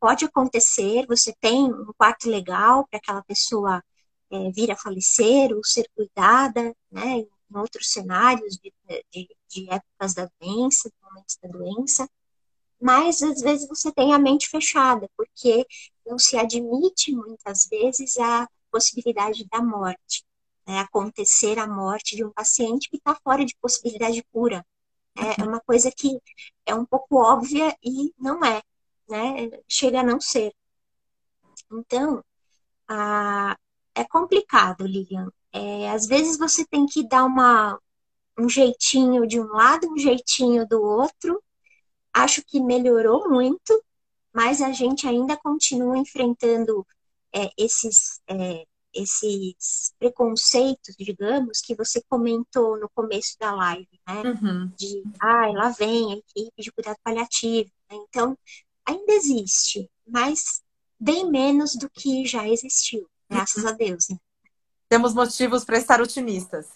pode acontecer, você tem um quarto legal para aquela pessoa é, vir a falecer ou ser cuidada, né, em outros cenários de, de, de épocas da doença, momentos da doença, mas às vezes você tem a mente fechada, porque não se admite muitas vezes a possibilidade da morte, né, acontecer a morte de um paciente que está fora de possibilidade de cura. É, é uma coisa que é um pouco óbvia e não é, né? Chega a não ser. Então, a, é complicado, Lilian. É, às vezes você tem que dar uma, um jeitinho de um lado, um jeitinho do outro. Acho que melhorou muito, mas a gente ainda continua enfrentando é, esses é, esses preconceitos, digamos, que você comentou no começo da live, né? Uhum. De, ai, ah, lá vem a equipe de cuidado paliativo. Né? Então, ainda existe, mas bem menos do que já existiu, graças a Deus. Né? Temos motivos para estar otimistas.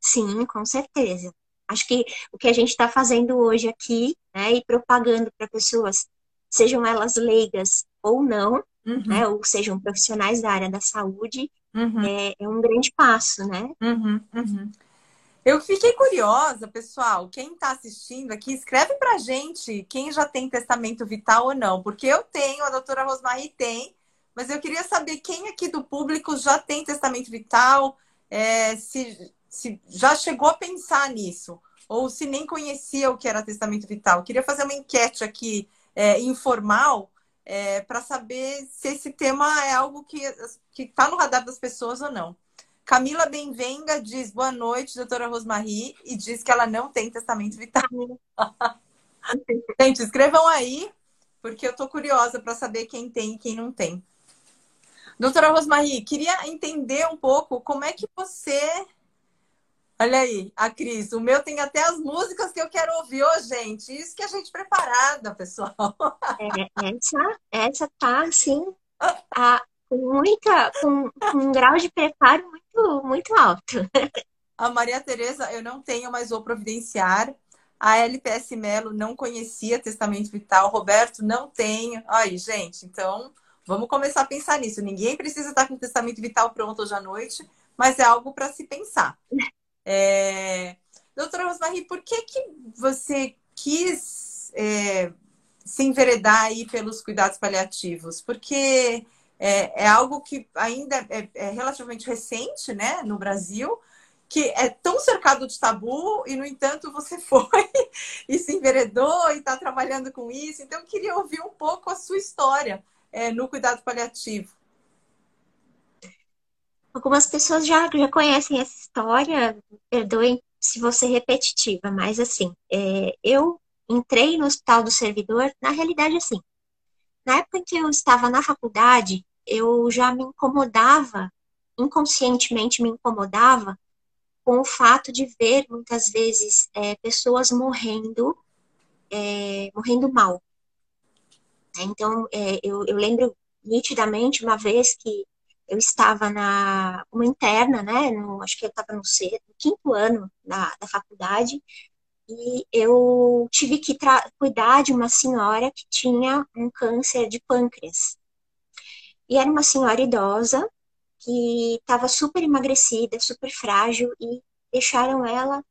Sim, com certeza. Acho que o que a gente está fazendo hoje aqui, né, e propagando para pessoas, sejam elas leigas ou não, uhum. né, ou sejam profissionais da área da saúde, uhum. é, é, um grande passo, né? Uhum, uhum. Eu fiquei curiosa, pessoal. Quem está assistindo aqui, escreve para gente quem já tem testamento vital ou não, porque eu tenho, a doutora Rosmarie tem, mas eu queria saber quem aqui do público já tem testamento vital, é, se, se já chegou a pensar nisso, ou se nem conhecia o que era testamento vital. Queria fazer uma enquete aqui é, informal é, para saber se esse tema é algo que está no radar das pessoas ou não. Camila Benvenga diz boa noite, doutora Rosmarie, e diz que ela não tem testamento vital. Gente, escrevam aí, porque eu estou curiosa para saber quem tem e quem não tem. Doutora Rosmarie, queria entender um pouco como é que você. Olha aí, a Cris, o meu tem até as músicas que eu quero ouvir, ô, gente. Isso que a gente preparada, pessoal. É, essa, essa tá, assim, a, com muita, com, com um grau de preparo muito, muito alto. A Maria Tereza, eu não tenho, mas vou providenciar. A LPS Melo não conhecia Testamento Vital. Roberto não tem. Aí, gente, então vamos começar a pensar nisso. Ninguém precisa estar com o Testamento Vital pronto hoje à noite, mas é algo para se pensar. É... Doutora Rosmarie, por que, que você quis é, se enveredar aí pelos cuidados paliativos? Porque é, é algo que ainda é, é, relativamente recente, né, no Brasil, que é tão cercado de tabu e, no entanto, você foi e se enveredou e está trabalhando com isso. Então, eu queria ouvir um pouco a sua história é, no cuidado paliativo. Algumas pessoas já, já conhecem essa história, perdoem se você é repetitiva, mas assim, é, eu entrei no Hospital do Servidor, na realidade, assim, na época em que eu estava na faculdade, eu já me incomodava, inconscientemente me incomodava, com o fato de ver muitas vezes é, pessoas morrendo, é, morrendo mal. Então, é, eu, eu, lembro nitidamente uma vez que eu estava na uma interna, né? No, acho que eu estava no, no, quinto ano da, da faculdade e eu tive que cuidar de uma senhora que tinha um câncer de pâncreas. E era uma senhora idosa que estava super emagrecida, super frágil e deixaram ela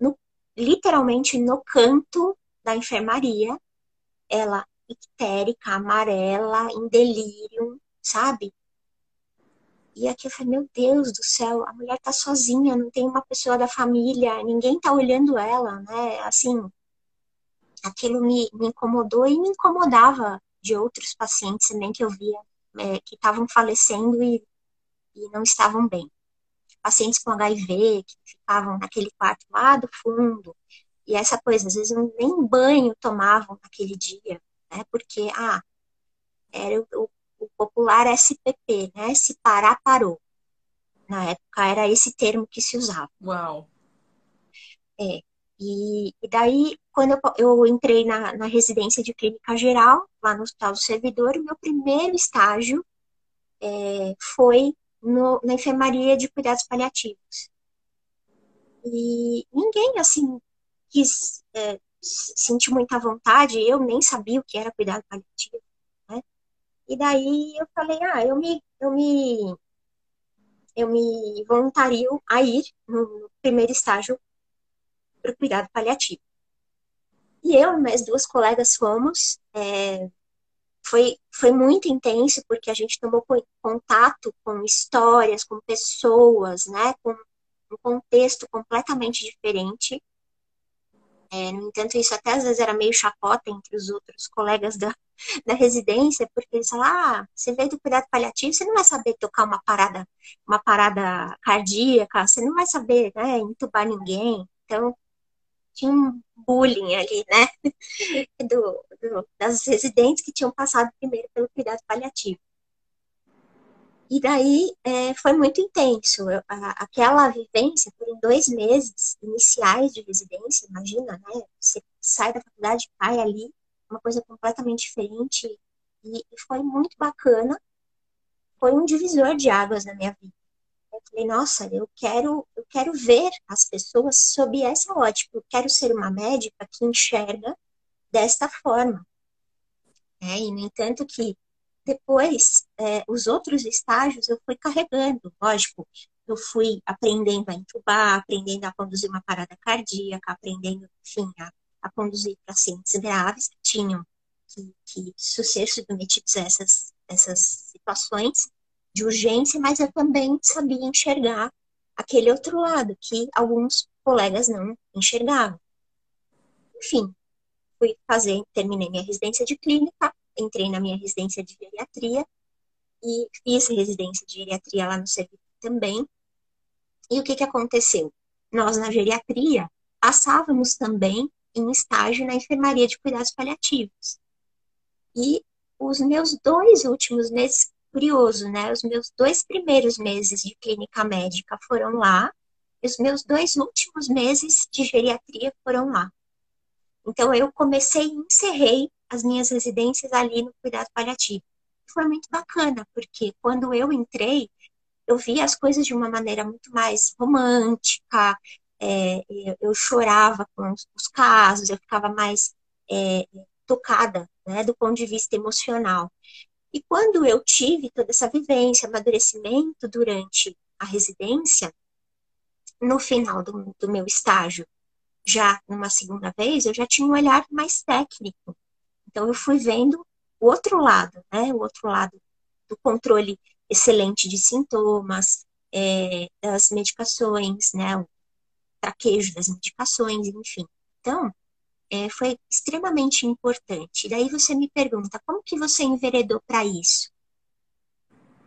no, literalmente no canto da enfermaria, ela ictérica, amarela, em delírio, sabe? E aqui eu falei, meu Deus do céu, a mulher tá sozinha, não tem uma pessoa da família, ninguém tá olhando ela, né? Assim, aquilo me, me incomodou e me incomodava de outros pacientes também que eu via é, que estavam falecendo e, e não estavam bem. Pacientes com HIV, que ficavam naquele quarto lá do fundo, e essa coisa, às vezes nem banho tomavam naquele dia, né? Porque, ah, era o, o popular SPP, né? Se parar, parou. Na época era esse termo que se usava. Uau! É. E, e daí, quando eu, eu entrei na, na, residência de clínica geral, lá no Hospital do Servidor, meu primeiro estágio é, foi no, na enfermaria de cuidados paliativos. E ninguém, assim, quis é, sentir muita vontade, eu nem sabia o que era cuidado paliativo? E daí eu falei, ah, eu me, eu me, eu me voluntario a ir no, primeiro estágio para o cuidado paliativo. E eu e mais duas colegas fomos. É, foi, foi muito intenso, porque a gente tomou contato com histórias, com pessoas, né, com um contexto completamente diferente. É, no entanto, isso até às vezes era meio chacota entre os outros colegas da, da residência, porque eles falavam, ah, você veio do cuidado paliativo, você não vai saber tocar uma parada, uma parada cardíaca, você não vai saber, né, entubar ninguém. Então, tinha um bullying ali, né? Do, do, das residentes que tinham passado primeiro pelo cuidado paliativo. E daí é, foi muito intenso. Eu, a, aquela vivência, foram dois meses iniciais de residência, imagina, né? Você sai da faculdade, cai ali, uma coisa completamente diferente. E, e foi muito bacana. Foi um divisor de águas na minha vida. Eu falei, nossa, eu quero, eu quero ver as pessoas sob essa ótica. Eu quero ser uma médica que enxerga desta forma. É, e, no entanto, que depois, é, os outros estágios eu fui carregando, lógico, eu fui aprendendo a entubar, aprendendo a conduzir uma parada cardíaca, aprendendo, enfim, a, a conduzir pacientes graves que tinham que, que ser submetidos a essas, essas situações de urgência, mas eu também sabia enxergar aquele outro lado que alguns colegas não enxergavam. Enfim, fui fazer, terminei minha residência de clínica, entrei na minha residência de geriatria e fiz residência de geriatria lá no serviço também. E o que, que aconteceu? Nós, na geriatria, passávamos também em estágio na enfermaria de cuidados paliativos. E os meus dois últimos meses, curioso, né? Os meus dois primeiros meses de clínica médica foram lá, e os meus dois últimos meses de geriatria foram lá. Então, eu comecei e encerrei as minhas residências ali no cuidado paliativo. Foi muito bacana, porque quando eu entrei, eu via as coisas de uma maneira muito mais romântica, é, eu chorava com os, os, casos, eu ficava mais é, tocada, né, do ponto de vista emocional. E quando eu tive toda essa vivência, amadurecimento durante a residência, no final do, do meu estágio, já numa segunda vez, eu já tinha um olhar mais técnico. Então, eu fui vendo o outro lado, né? O outro lado do controle excelente de sintomas, é, das medicações, né? Traquejo das medicações, enfim. Então, é, foi extremamente importante. Daí você me pergunta, como que você enveredou para isso?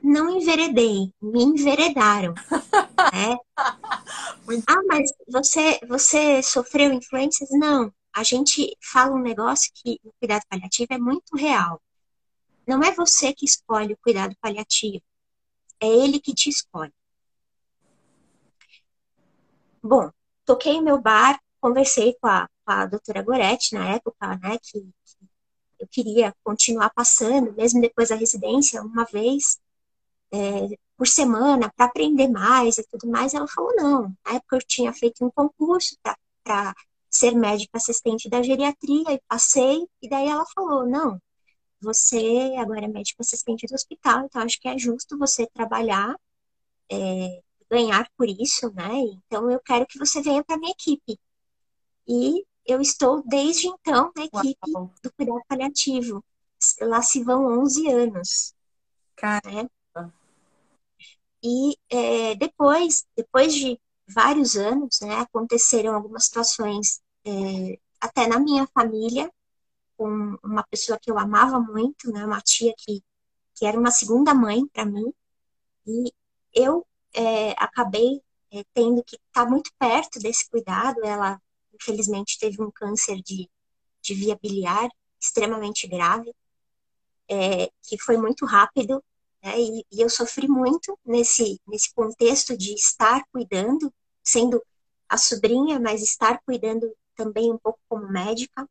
Não enveredei, me enveredaram. né? Ah, mas você, você sofreu influências? Não. A gente fala um negócio que o cuidado paliativo é muito real. Não é você que escolhe o cuidado paliativo, é ele que te escolhe. Bom, toquei meu bar, conversei com a, com a doutora Goretti na época, né, que, que eu queria continuar passando, mesmo depois da residência, uma vez é, por semana, para aprender mais e tudo mais. Ela falou: não. Na época eu tinha feito um concurso para ser médica assistente da geriatria e passei, e daí ela falou: não, você agora é médico assistente do hospital, então acho que é justo você trabalhar, é, ganhar por isso, né? Então eu quero que você venha para minha equipe. E eu estou desde então na equipe Uau. do cuidado paliativo. Lá se vão 11 anos. Né? E é, depois, depois de vários anos, né, aconteceram algumas situações é, até na minha família com uma pessoa que eu amava muito, né, uma tia que, que era uma segunda mãe para mim, e eu é, acabei é, tendo que estar tá muito perto desse cuidado. Ela, infelizmente, teve um câncer de, de via biliar extremamente grave, é, que foi muito rápido, né, e, e eu sofri muito nesse, nesse contexto de estar cuidando, sendo a sobrinha, mas estar cuidando também um pouco como médica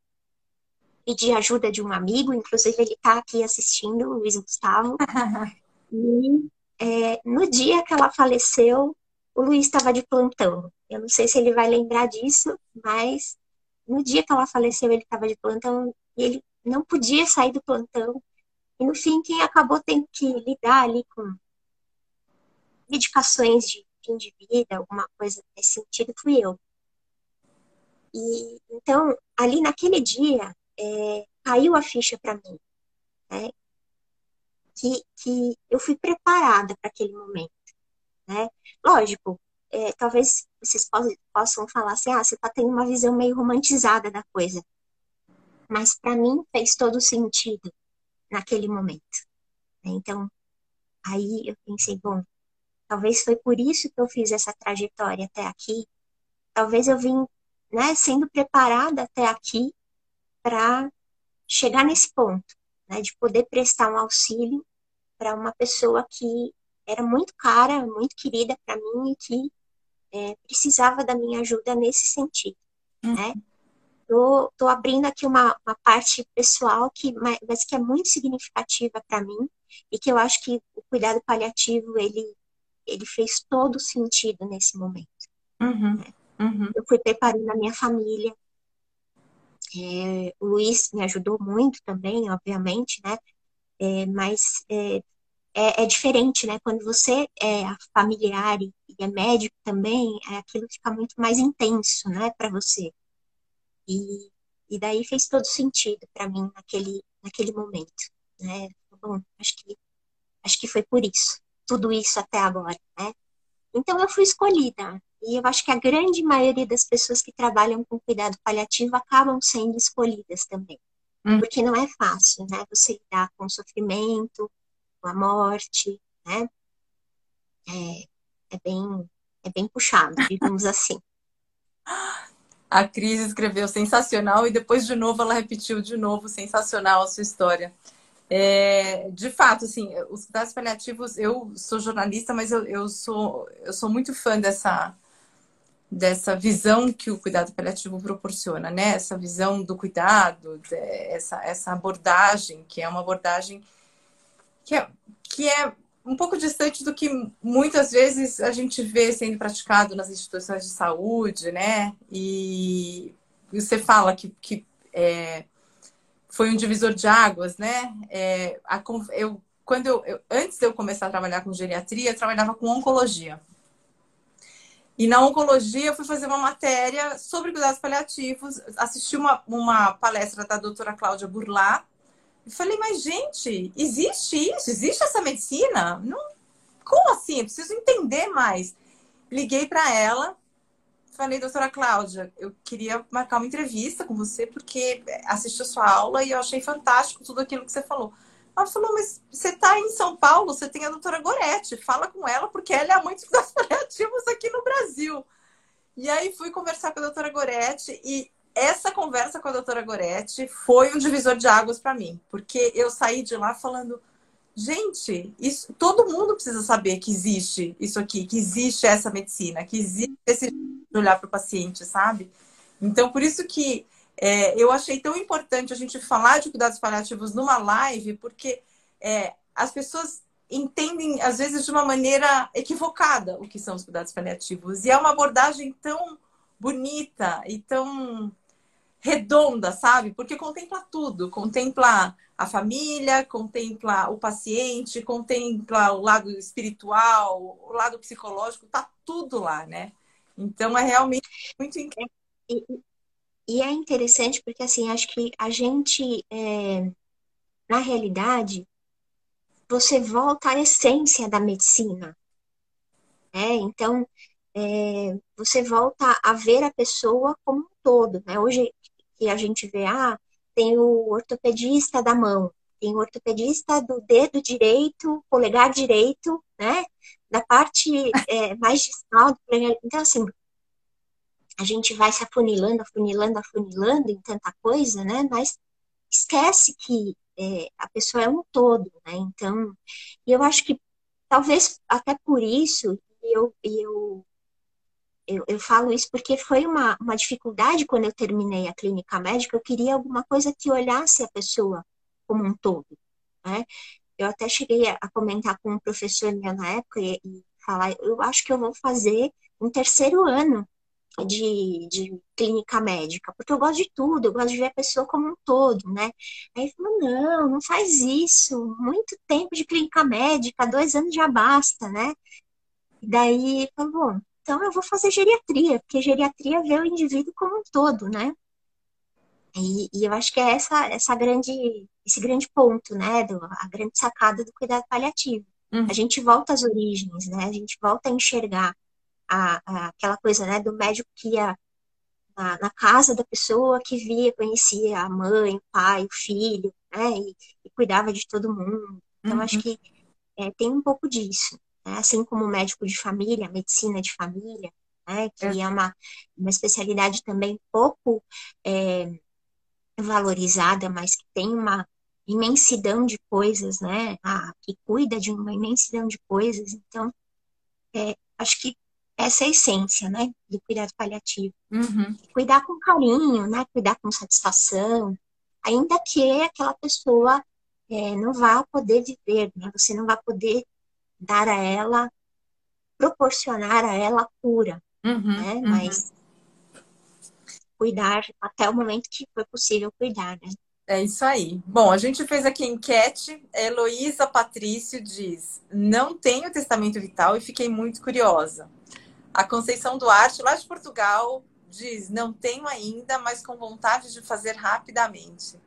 pedir ajuda de um amigo, inclusive ele está aqui assistindo, o Luiz Gustavo. e é, no dia que ela faleceu, o Luiz estava de plantão. Eu não sei se ele vai lembrar disso, mas no dia que ela faleceu, ele estava de plantão e ele não podia sair do plantão. E no fim, quem acabou tendo que lidar ali com medicações de fim de vida, alguma coisa nesse sentido, fui eu. E então, ali naquele dia, é, caiu a ficha para mim, né? Que, que eu fui preparada para aquele momento, né? Lógico, é, talvez vocês possam falar assim, ah, você está tendo uma visão meio romantizada da coisa, mas para mim fez todo sentido naquele momento. Né? Então, aí eu pensei, bom, talvez foi por isso que eu fiz essa trajetória até aqui. Talvez eu vim, né, sendo preparada até aqui para chegar nesse ponto, né, de poder prestar um auxílio para uma pessoa que era muito cara, muito querida para mim e que é, precisava da minha ajuda nesse sentido, uhum. né? Tô, tô, abrindo aqui uma, uma parte pessoal que, mas que é muito significativa para mim e que eu acho que o cuidado paliativo ele ele fez todo sentido nesse momento. Uhum. Né? Uhum. Eu fui preparando a minha família, é, o Luiz me ajudou muito também, obviamente, né? É, mas é, é, é, diferente, né? Quando você é familiar e, é médico também, é, aquilo fica muito mais intenso, né, para você. E, e daí fez todo sentido para mim naquele, naquele momento, né? Bom, acho que acho que foi por isso, tudo isso até agora, né? Então eu fui escolhida. E eu acho que a grande maioria das pessoas que trabalham com cuidado paliativo acabam sendo escolhidas também. Hum. Porque não é fácil, né? Você lidar com o sofrimento, com a morte, né? É, é bem, é bem puxado, digamos assim. A Cris escreveu sensacional e depois de novo ela repetiu de novo sensacional a sua história. É, de fato, assim, os cuidados paliativos, eu sou jornalista, mas eu, eu, sou, eu sou muito fã dessa, dessa visão que o cuidado paliativo proporciona, né? Essa visão do cuidado, essa, essa abordagem, que é uma abordagem que é, que é um pouco distante do que muitas vezes a gente vê sendo praticado nas instituições de saúde, né? E você fala que, que é, foi um divisor de águas, né? É, a, eu, quando eu, eu, antes de eu começar a trabalhar com geriatria, eu trabalhava com oncologia. E na oncologia eu fui fazer uma matéria sobre cuidados paliativos, assisti uma, uma palestra da doutora Cláudia Burlat, e falei, mas gente, existe isso? Existe essa medicina? Não, como assim? Eu preciso entender mais. Liguei para ela, falei, doutora Cláudia, eu queria marcar uma entrevista com você porque assisti a sua aula e eu achei fantástico tudo aquilo que você falou. Ela falou, mas você está em São Paulo, você tem a doutora Goretti, fala com ela, porque ela é a mãe dos paliativos aqui no Brasil. E aí fui conversar com a doutora Goretti e essa conversa com a doutora Goretti foi um divisor de águas para mim, porque eu saí de lá falando, gente, isso, todo mundo precisa saber que existe isso aqui, que existe essa medicina, que existe esse olhar para o paciente, sabe? Então, por isso que é, eu achei tão importante a gente falar de cuidados paliativos numa live, porque é, as pessoas entendem, às vezes, de uma maneira equivocada o que são os cuidados paliativos. E é uma abordagem tão bonita e tão redonda, sabe? Porque contempla tudo, contempla a família, contempla o paciente, contempla o lado espiritual, o lado psicológico, tá tudo lá, né? Então é realmente muito incrível. E é interessante porque assim, acho que a gente é, na realidade você volta à essência da medicina. Né? Então, é, você volta a ver a pessoa como um todo. Né? Hoje, que a gente vê, ah, tem o ortopedista da mão, tem o ortopedista do dedo direito, polegar direito, né? Da parte é, mais distal do polegar. Então, assim, a gente vai se afunilando, afunilando, afunilando em tanta coisa, né? Mas esquece que é, a pessoa é um todo, né? Então, eu acho que talvez até por isso eu, eu eu, eu falo isso porque foi uma, uma dificuldade quando eu terminei a clínica médica. Eu queria alguma coisa que olhasse a pessoa como um todo. Né? Eu até cheguei a, a comentar com um professor meu na época e, e falar: eu acho que eu vou fazer um terceiro ano de, de clínica médica, porque eu gosto de tudo, eu gosto de ver a pessoa como um todo, né? Aí ele falou, não, não faz isso, muito tempo de clínica médica, dois anos já basta, né? E daí, falou, bom, então eu vou fazer geriatria, porque geriatria vê o indivíduo como um todo, né? E, e eu acho que é essa, essa grande, esse grande ponto, né? Do, a grande sacada do cuidado paliativo. Uhum. A gente volta às origens, né? A gente volta a enxergar a, a, aquela coisa, né? Do médico que ia na, na, casa da pessoa que via, conhecia a mãe, o pai, o filho, né? E, e cuidava de todo mundo. Então, uhum. acho que é, tem um pouco disso né? assim como médico de família, medicina de família, né? que é, é uma, uma especialidade também pouco é, valorizada, mas que tem uma imensidão de coisas, né? Ah, que cuida de uma imensidão de coisas. Então, é, acho que essa é a essência, né, do cuidado paliativo. Uhum. Cuidar com carinho, né, cuidar com satisfação, ainda que aquela pessoa é, não vá poder viver, né, você não vai poder dar a ela, proporcionar a ela cura, uhum, né? Uhum. Mas cuidar até o momento que foi possível cuidar, né? É isso aí. Bom, a gente fez aqui a enquete. Heloísa Patrício diz: Não tenho testamento vital e fiquei muito curiosa. A Conceição Duarte, lá de Portugal, diz: Não tenho ainda, mas com vontade de fazer rapidamente.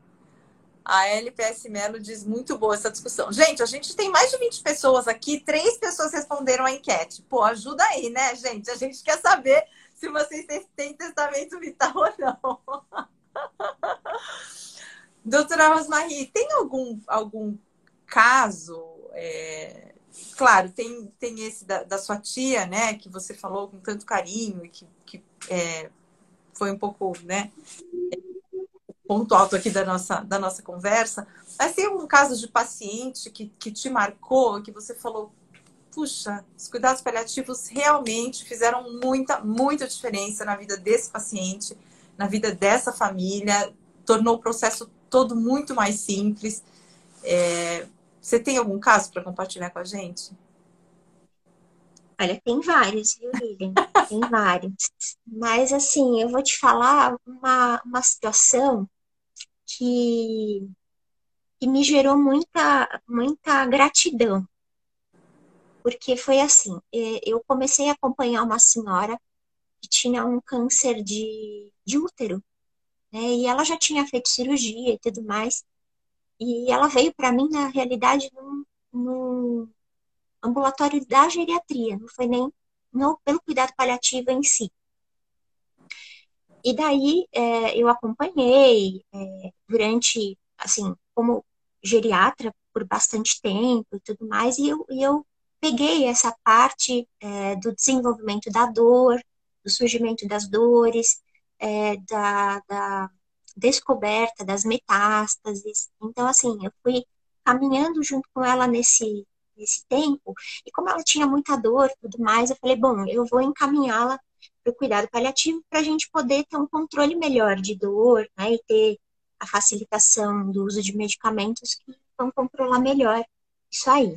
A LPS Melo diz: Muito boa essa discussão. Gente, a gente tem mais de 20 pessoas aqui, três pessoas responderam a enquete. Pô, ajuda aí, né, gente? A gente quer saber se vocês têm testamento vital ou não. Doutora Rosmarie, tem algum, algum caso? É... Claro, tem, tem esse da, da, sua tia, né, que você falou com tanto carinho e que, que é, foi um pouco, né, ponto alto aqui da nossa, da nossa conversa. Mas tem um caso de paciente que, que te marcou, que você falou, puxa, os cuidados paliativos realmente fizeram muita, muita diferença na vida desse paciente, na vida dessa família, tornou o processo todo muito mais simples. É... Você tem algum caso para compartilhar com a gente? Olha, tem vários, viu, Lilian? Tem vários. Mas, assim, eu vou te falar uma, uma situação que, que me gerou muita, muita gratidão. Porque foi assim, eu comecei a acompanhar uma senhora que tinha um câncer de, de útero, né? E ela já tinha feito cirurgia e tudo mais. E ela veio para mim, na realidade, num, num ambulatório da geriatria, não foi nem no, pelo cuidado paliativo em si. E daí é, eu acompanhei é, durante, assim, como geriatra por bastante tempo e tudo mais, e eu, e eu peguei essa parte é, do desenvolvimento da dor, do surgimento das dores, é, da, da, descoberta das metástases. Então, assim, eu fui caminhando junto com ela nesse, nesse tempo, e como ela tinha muita dor e tudo mais, eu falei, bom, eu vou encaminhá-la para o cuidado paliativo para a gente poder ter um controle melhor de dor, né, e ter a facilitação do uso de medicamentos que vão controlar melhor isso aí.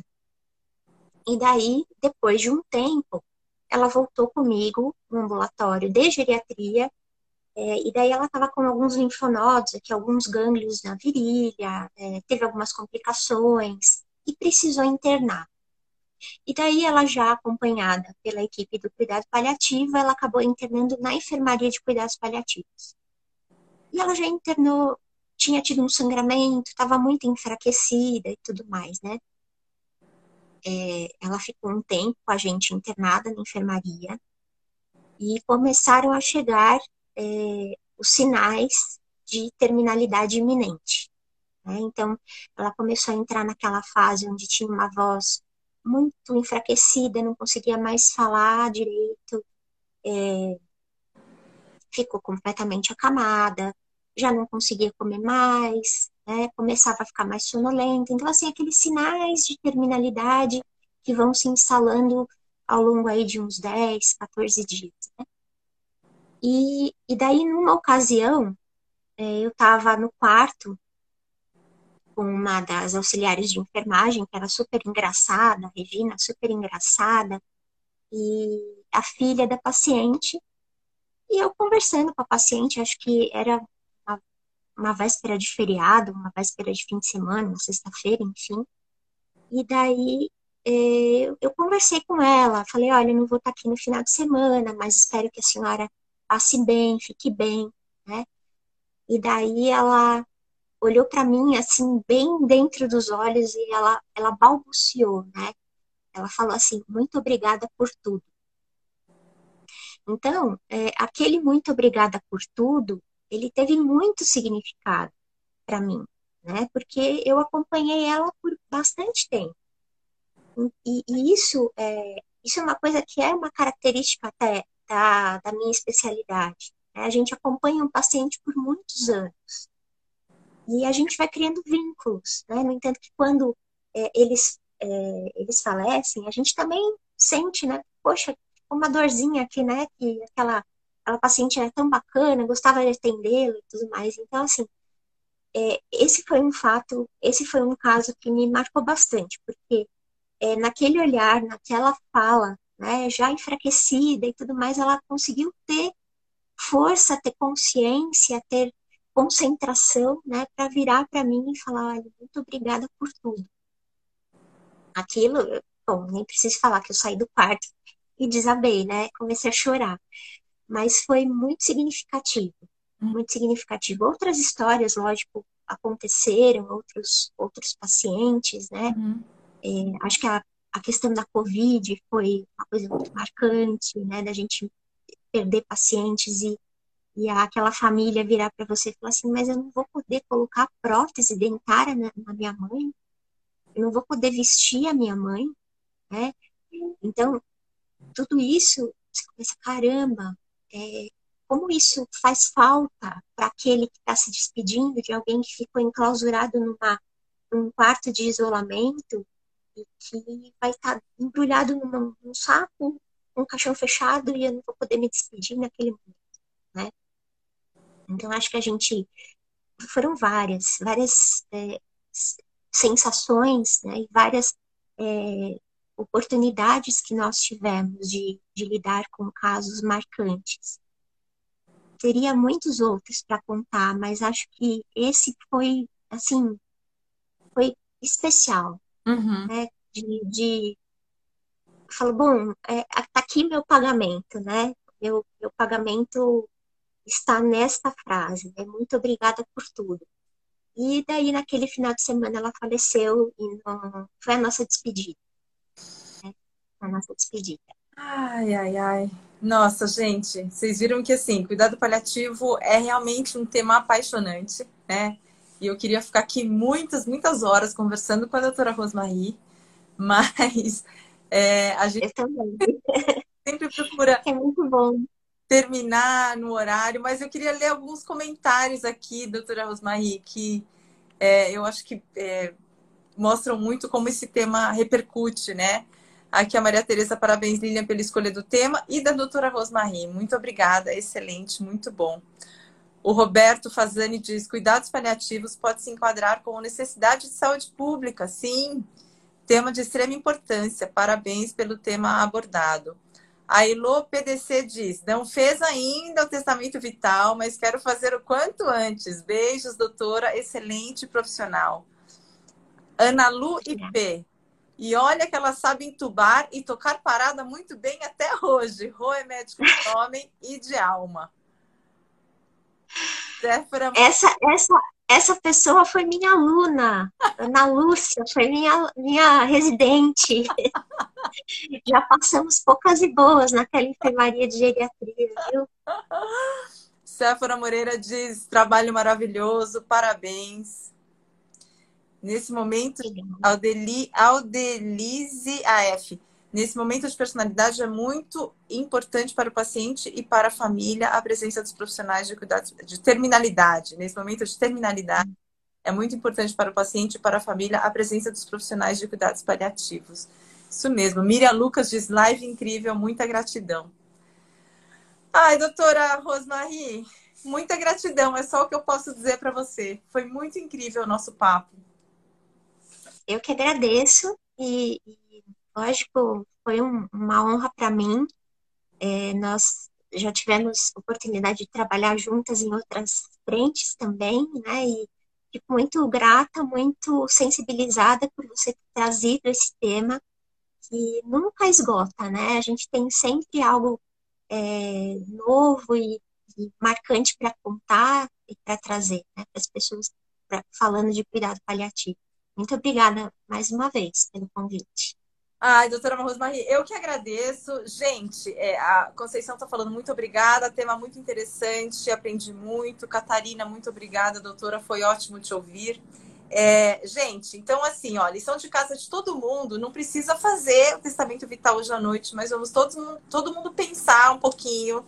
E daí, depois de um tempo, ela voltou comigo no ambulatório de geriatria, é, e daí ela estava com alguns linfonodos, aqui alguns gânglios na virilha, é, teve algumas complicações e precisou internar. E daí ela já acompanhada pela equipe do cuidado paliativo, ela acabou internando na enfermaria de cuidados paliativos. E ela já internou, tinha tido um sangramento, estava muito enfraquecida e tudo mais, né? É, ela ficou um tempo com a gente internada na enfermaria e começaram a chegar é, os sinais de terminalidade iminente. Né? Então, ela começou a entrar naquela fase onde tinha uma voz muito enfraquecida, não conseguia mais falar direito, é, ficou completamente acamada, já não conseguia comer mais, né? começava a ficar mais sonolenta. Então, assim, aqueles sinais de terminalidade que vão se instalando ao longo aí de uns 10, 14 dias. Né? E, e daí, numa ocasião, é, eu estava no quarto com uma das auxiliares de enfermagem, que era super engraçada, Regina, super engraçada, e a filha da paciente, e eu conversando com a paciente, acho que era uma, uma véspera de feriado, uma véspera de fim de semana, uma sexta-feira, enfim, e daí é, eu conversei com ela, falei, olha, não vou estar aqui no final de semana, mas espero que a senhora passe bem, fique bem, né? E daí ela olhou para mim assim bem dentro dos olhos e ela ela balbuciou, né? Ela falou assim: "Muito obrigada por tudo". Então, é, aquele muito obrigada por tudo, ele teve muito significado para mim, né? Porque eu acompanhei ela por bastante tempo. E, e isso é isso é uma coisa que é uma característica até da, da minha especialidade. Né? A gente acompanha um paciente por muitos anos. E a gente vai criando vínculos. Né? No entanto, que quando é, eles, é, eles falecem, a gente também sente, né? Poxa, uma dorzinha aqui, né? Que aquela, aquela paciente era tão bacana, gostava de atendê-la e tudo mais. Então, assim, é, esse foi um fato, esse foi um caso que me marcou bastante, porque é, naquele olhar, naquela fala, né, já enfraquecida e tudo mais, ela conseguiu ter força, ter consciência, ter concentração, né, para virar para mim e falar, olha, muito obrigada por tudo. Aquilo, bom, nem preciso falar que eu saí do quarto e desabei, né? Comecei a chorar. Mas foi muito significativo, hum. muito significativo. Outras histórias, lógico, aconteceram, outros, outros pacientes, né? Uhum. É, acho que a, a questão da Covid foi uma coisa muito marcante, né? Da gente perder pacientes e, e aquela família virar para você e falar assim: mas eu não vou poder colocar prótese dentária na, na minha mãe, eu não vou poder vestir a minha mãe, né? Então, tudo isso, você começa, caramba, é, como isso faz falta para aquele que está se despedindo de alguém que ficou enclausurado numa, num quarto de isolamento e que vai estar tá embrulhado num saco, um caixão fechado e eu não vou poder me despedir naquele momento, né? Então, acho que a gente foram várias, várias é, sensações, né, e várias é, oportunidades que nós tivemos de, de lidar com casos marcantes. Teria muitos outros para contar, mas acho que esse foi, assim, foi especial, uhum. né? De, de falo, bom, é, tá aqui meu pagamento, né? Meu, meu pagamento está nesta frase, né? Muito obrigada por tudo. E daí, naquele final de semana, ela faleceu e não... foi a nossa despedida a nossa despedida. Ai, ai, ai. Nossa, gente, vocês viram que assim, cuidado paliativo é realmente um tema apaixonante, né? E eu queria ficar aqui muitas, muitas horas conversando com a doutora Rosmarie, mas é, a gente sempre procura é muito bom. terminar no horário, mas eu queria ler alguns comentários aqui, doutora Rosmarie, que é, eu acho que é, mostram muito como esse tema repercute, né? Aqui a Maria Tereza, parabéns, Lilian, pela escolha do tema. E da doutora Rosmarie, muito obrigada, excelente, muito bom. O Roberto Fazani diz: cuidados paliativos pode se enquadrar como necessidade de saúde pública. Sim, tema de extrema importância. Parabéns pelo tema abordado. A Elo PDC diz: não fez ainda o testamento vital, mas quero fazer o quanto antes. Beijos, doutora, excelente profissional. Ana Lu IP. E olha que ela sabe entubar e tocar parada muito bem até hoje. Rô é médico de homem e de alma. Zéfora... Essa, essa, essa pessoa foi minha aluna, Ana Lúcia, foi minha, minha residente. Já passamos poucas e boas naquela enfermaria de geriatria, viu? Séfora Moreira diz: trabalho maravilhoso, parabéns. Nesse momento, Aldeli, Aldelize AF. Nesse momento de personalidade é muito importante para o paciente e para a família a presença dos profissionais de cuidados de terminalidade. Nesse momento de terminalidade é muito importante para o paciente e para a família a presença dos profissionais de cuidados paliativos. Isso mesmo. Miriam Lucas diz live incrível, muita gratidão. Ai, doutora Rosmarie, muita gratidão. É só o que eu posso dizer para você. Foi muito incrível o nosso papo eu que agradeço e, lógico, foi um, uma honra para mim. É, nós já tivemos oportunidade de trabalhar juntas em outras frentes também, né? E fico muito grata, muito sensibilizada por você ter trazido esse tema que nunca esgota, né? A gente tem sempre algo é, novo e, e marcante para contar e para trazer né, para as pessoas pra, falando de cuidado paliativo. Muito obrigada mais uma vez pelo convite. Ai, doutora Rosmarie, eu que agradeço. Gente, é, a Conceição está falando muito obrigada, tema muito interessante, aprendi muito. Catarina, muito obrigada, doutora, foi ótimo te ouvir. É, gente, então assim, ó, lição de casa de todo mundo, não precisa fazer o testamento vital hoje à noite, mas vamos todos, todo mundo pensar um pouquinho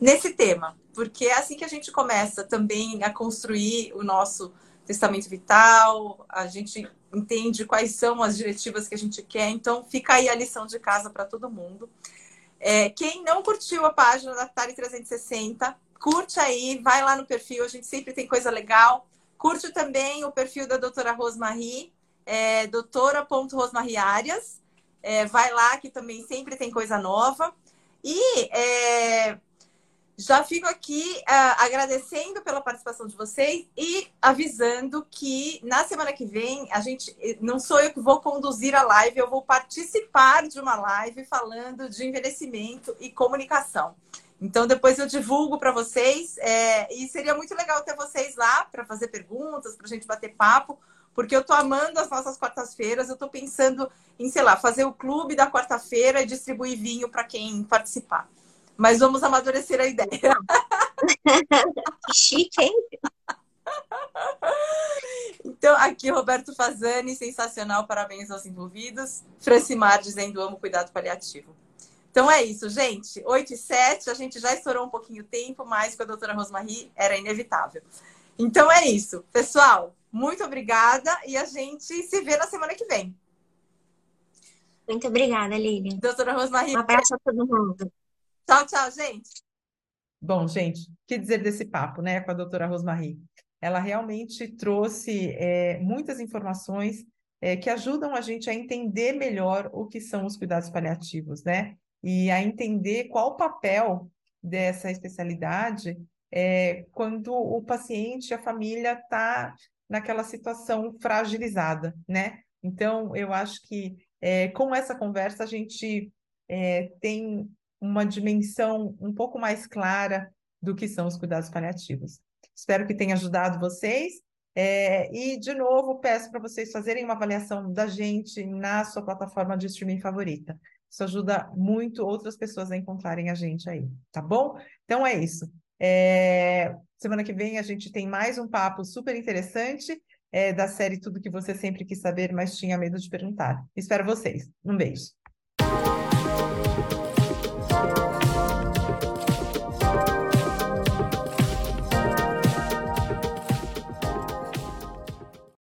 nesse tema, porque é assim que a gente começa também a construir o nosso testamento vital, a gente entende quais são as diretivas que a gente quer, então fica aí a lição de casa para todo mundo. É, quem não curtiu a página da Tari 360, curte aí, vai lá no perfil, a gente sempre tem coisa legal. Curte também o perfil da doutora Rosmarie, é, doutora.rosmariearias. É, vai lá que também sempre tem coisa nova. E é, Já fico aqui uh, agradecendo pela participação de vocês e avisando que na semana que vem a gente não sou eu que vou conduzir a live, eu vou participar de uma live falando de envelhecimento e comunicação. Então depois eu divulgo para vocês é, e seria muito legal ter vocês lá para fazer perguntas, para a gente bater papo, porque eu estou amando as nossas quartas-feiras. Eu estou pensando em, sei lá, fazer o clube da quarta-feira e distribuir vinho para quem participar. Mas vamos amadurecer a ideia. que chique, hein? Então, aqui Roberto Fazani, sensacional, parabéns aos envolvidos. Francimar dizendo amo cuidado paliativo. Então é isso, gente. 8 e 7, a gente já estourou um pouquinho o tempo, mas com a doutora Rosmarie era inevitável. Então é isso. Pessoal, muito obrigada e a gente se vê na semana que vem. Muito obrigada, Lilian. Doutora Rosmarie. Um abraço a todo mundo. Tchau, tchau, gente. Bom, gente, que dizer desse papo, né, com a doutora Rosmarie? Ela realmente trouxe é, muitas informações é, que ajudam a gente a entender melhor o que são os cuidados paliativos, né? E a entender qual o papel dessa especialidade é, quando o paciente, a família está naquela situação fragilizada, né? Então, eu acho que é, com essa conversa a gente é, tem uma dimensão um pouco mais clara do que são os cuidados paliativos. Espero que tenha ajudado vocês. É, e, de novo, peço para vocês fazerem uma avaliação da gente na sua plataforma de streaming favorita. Isso ajuda muito outras pessoas a encontrarem a gente aí, tá bom? Então é isso. É, semana que vem a gente tem mais um papo super interessante é, da série Tudo que você sempre quis saber, mas tinha medo de perguntar. Espero vocês. Um beijo. Thank you.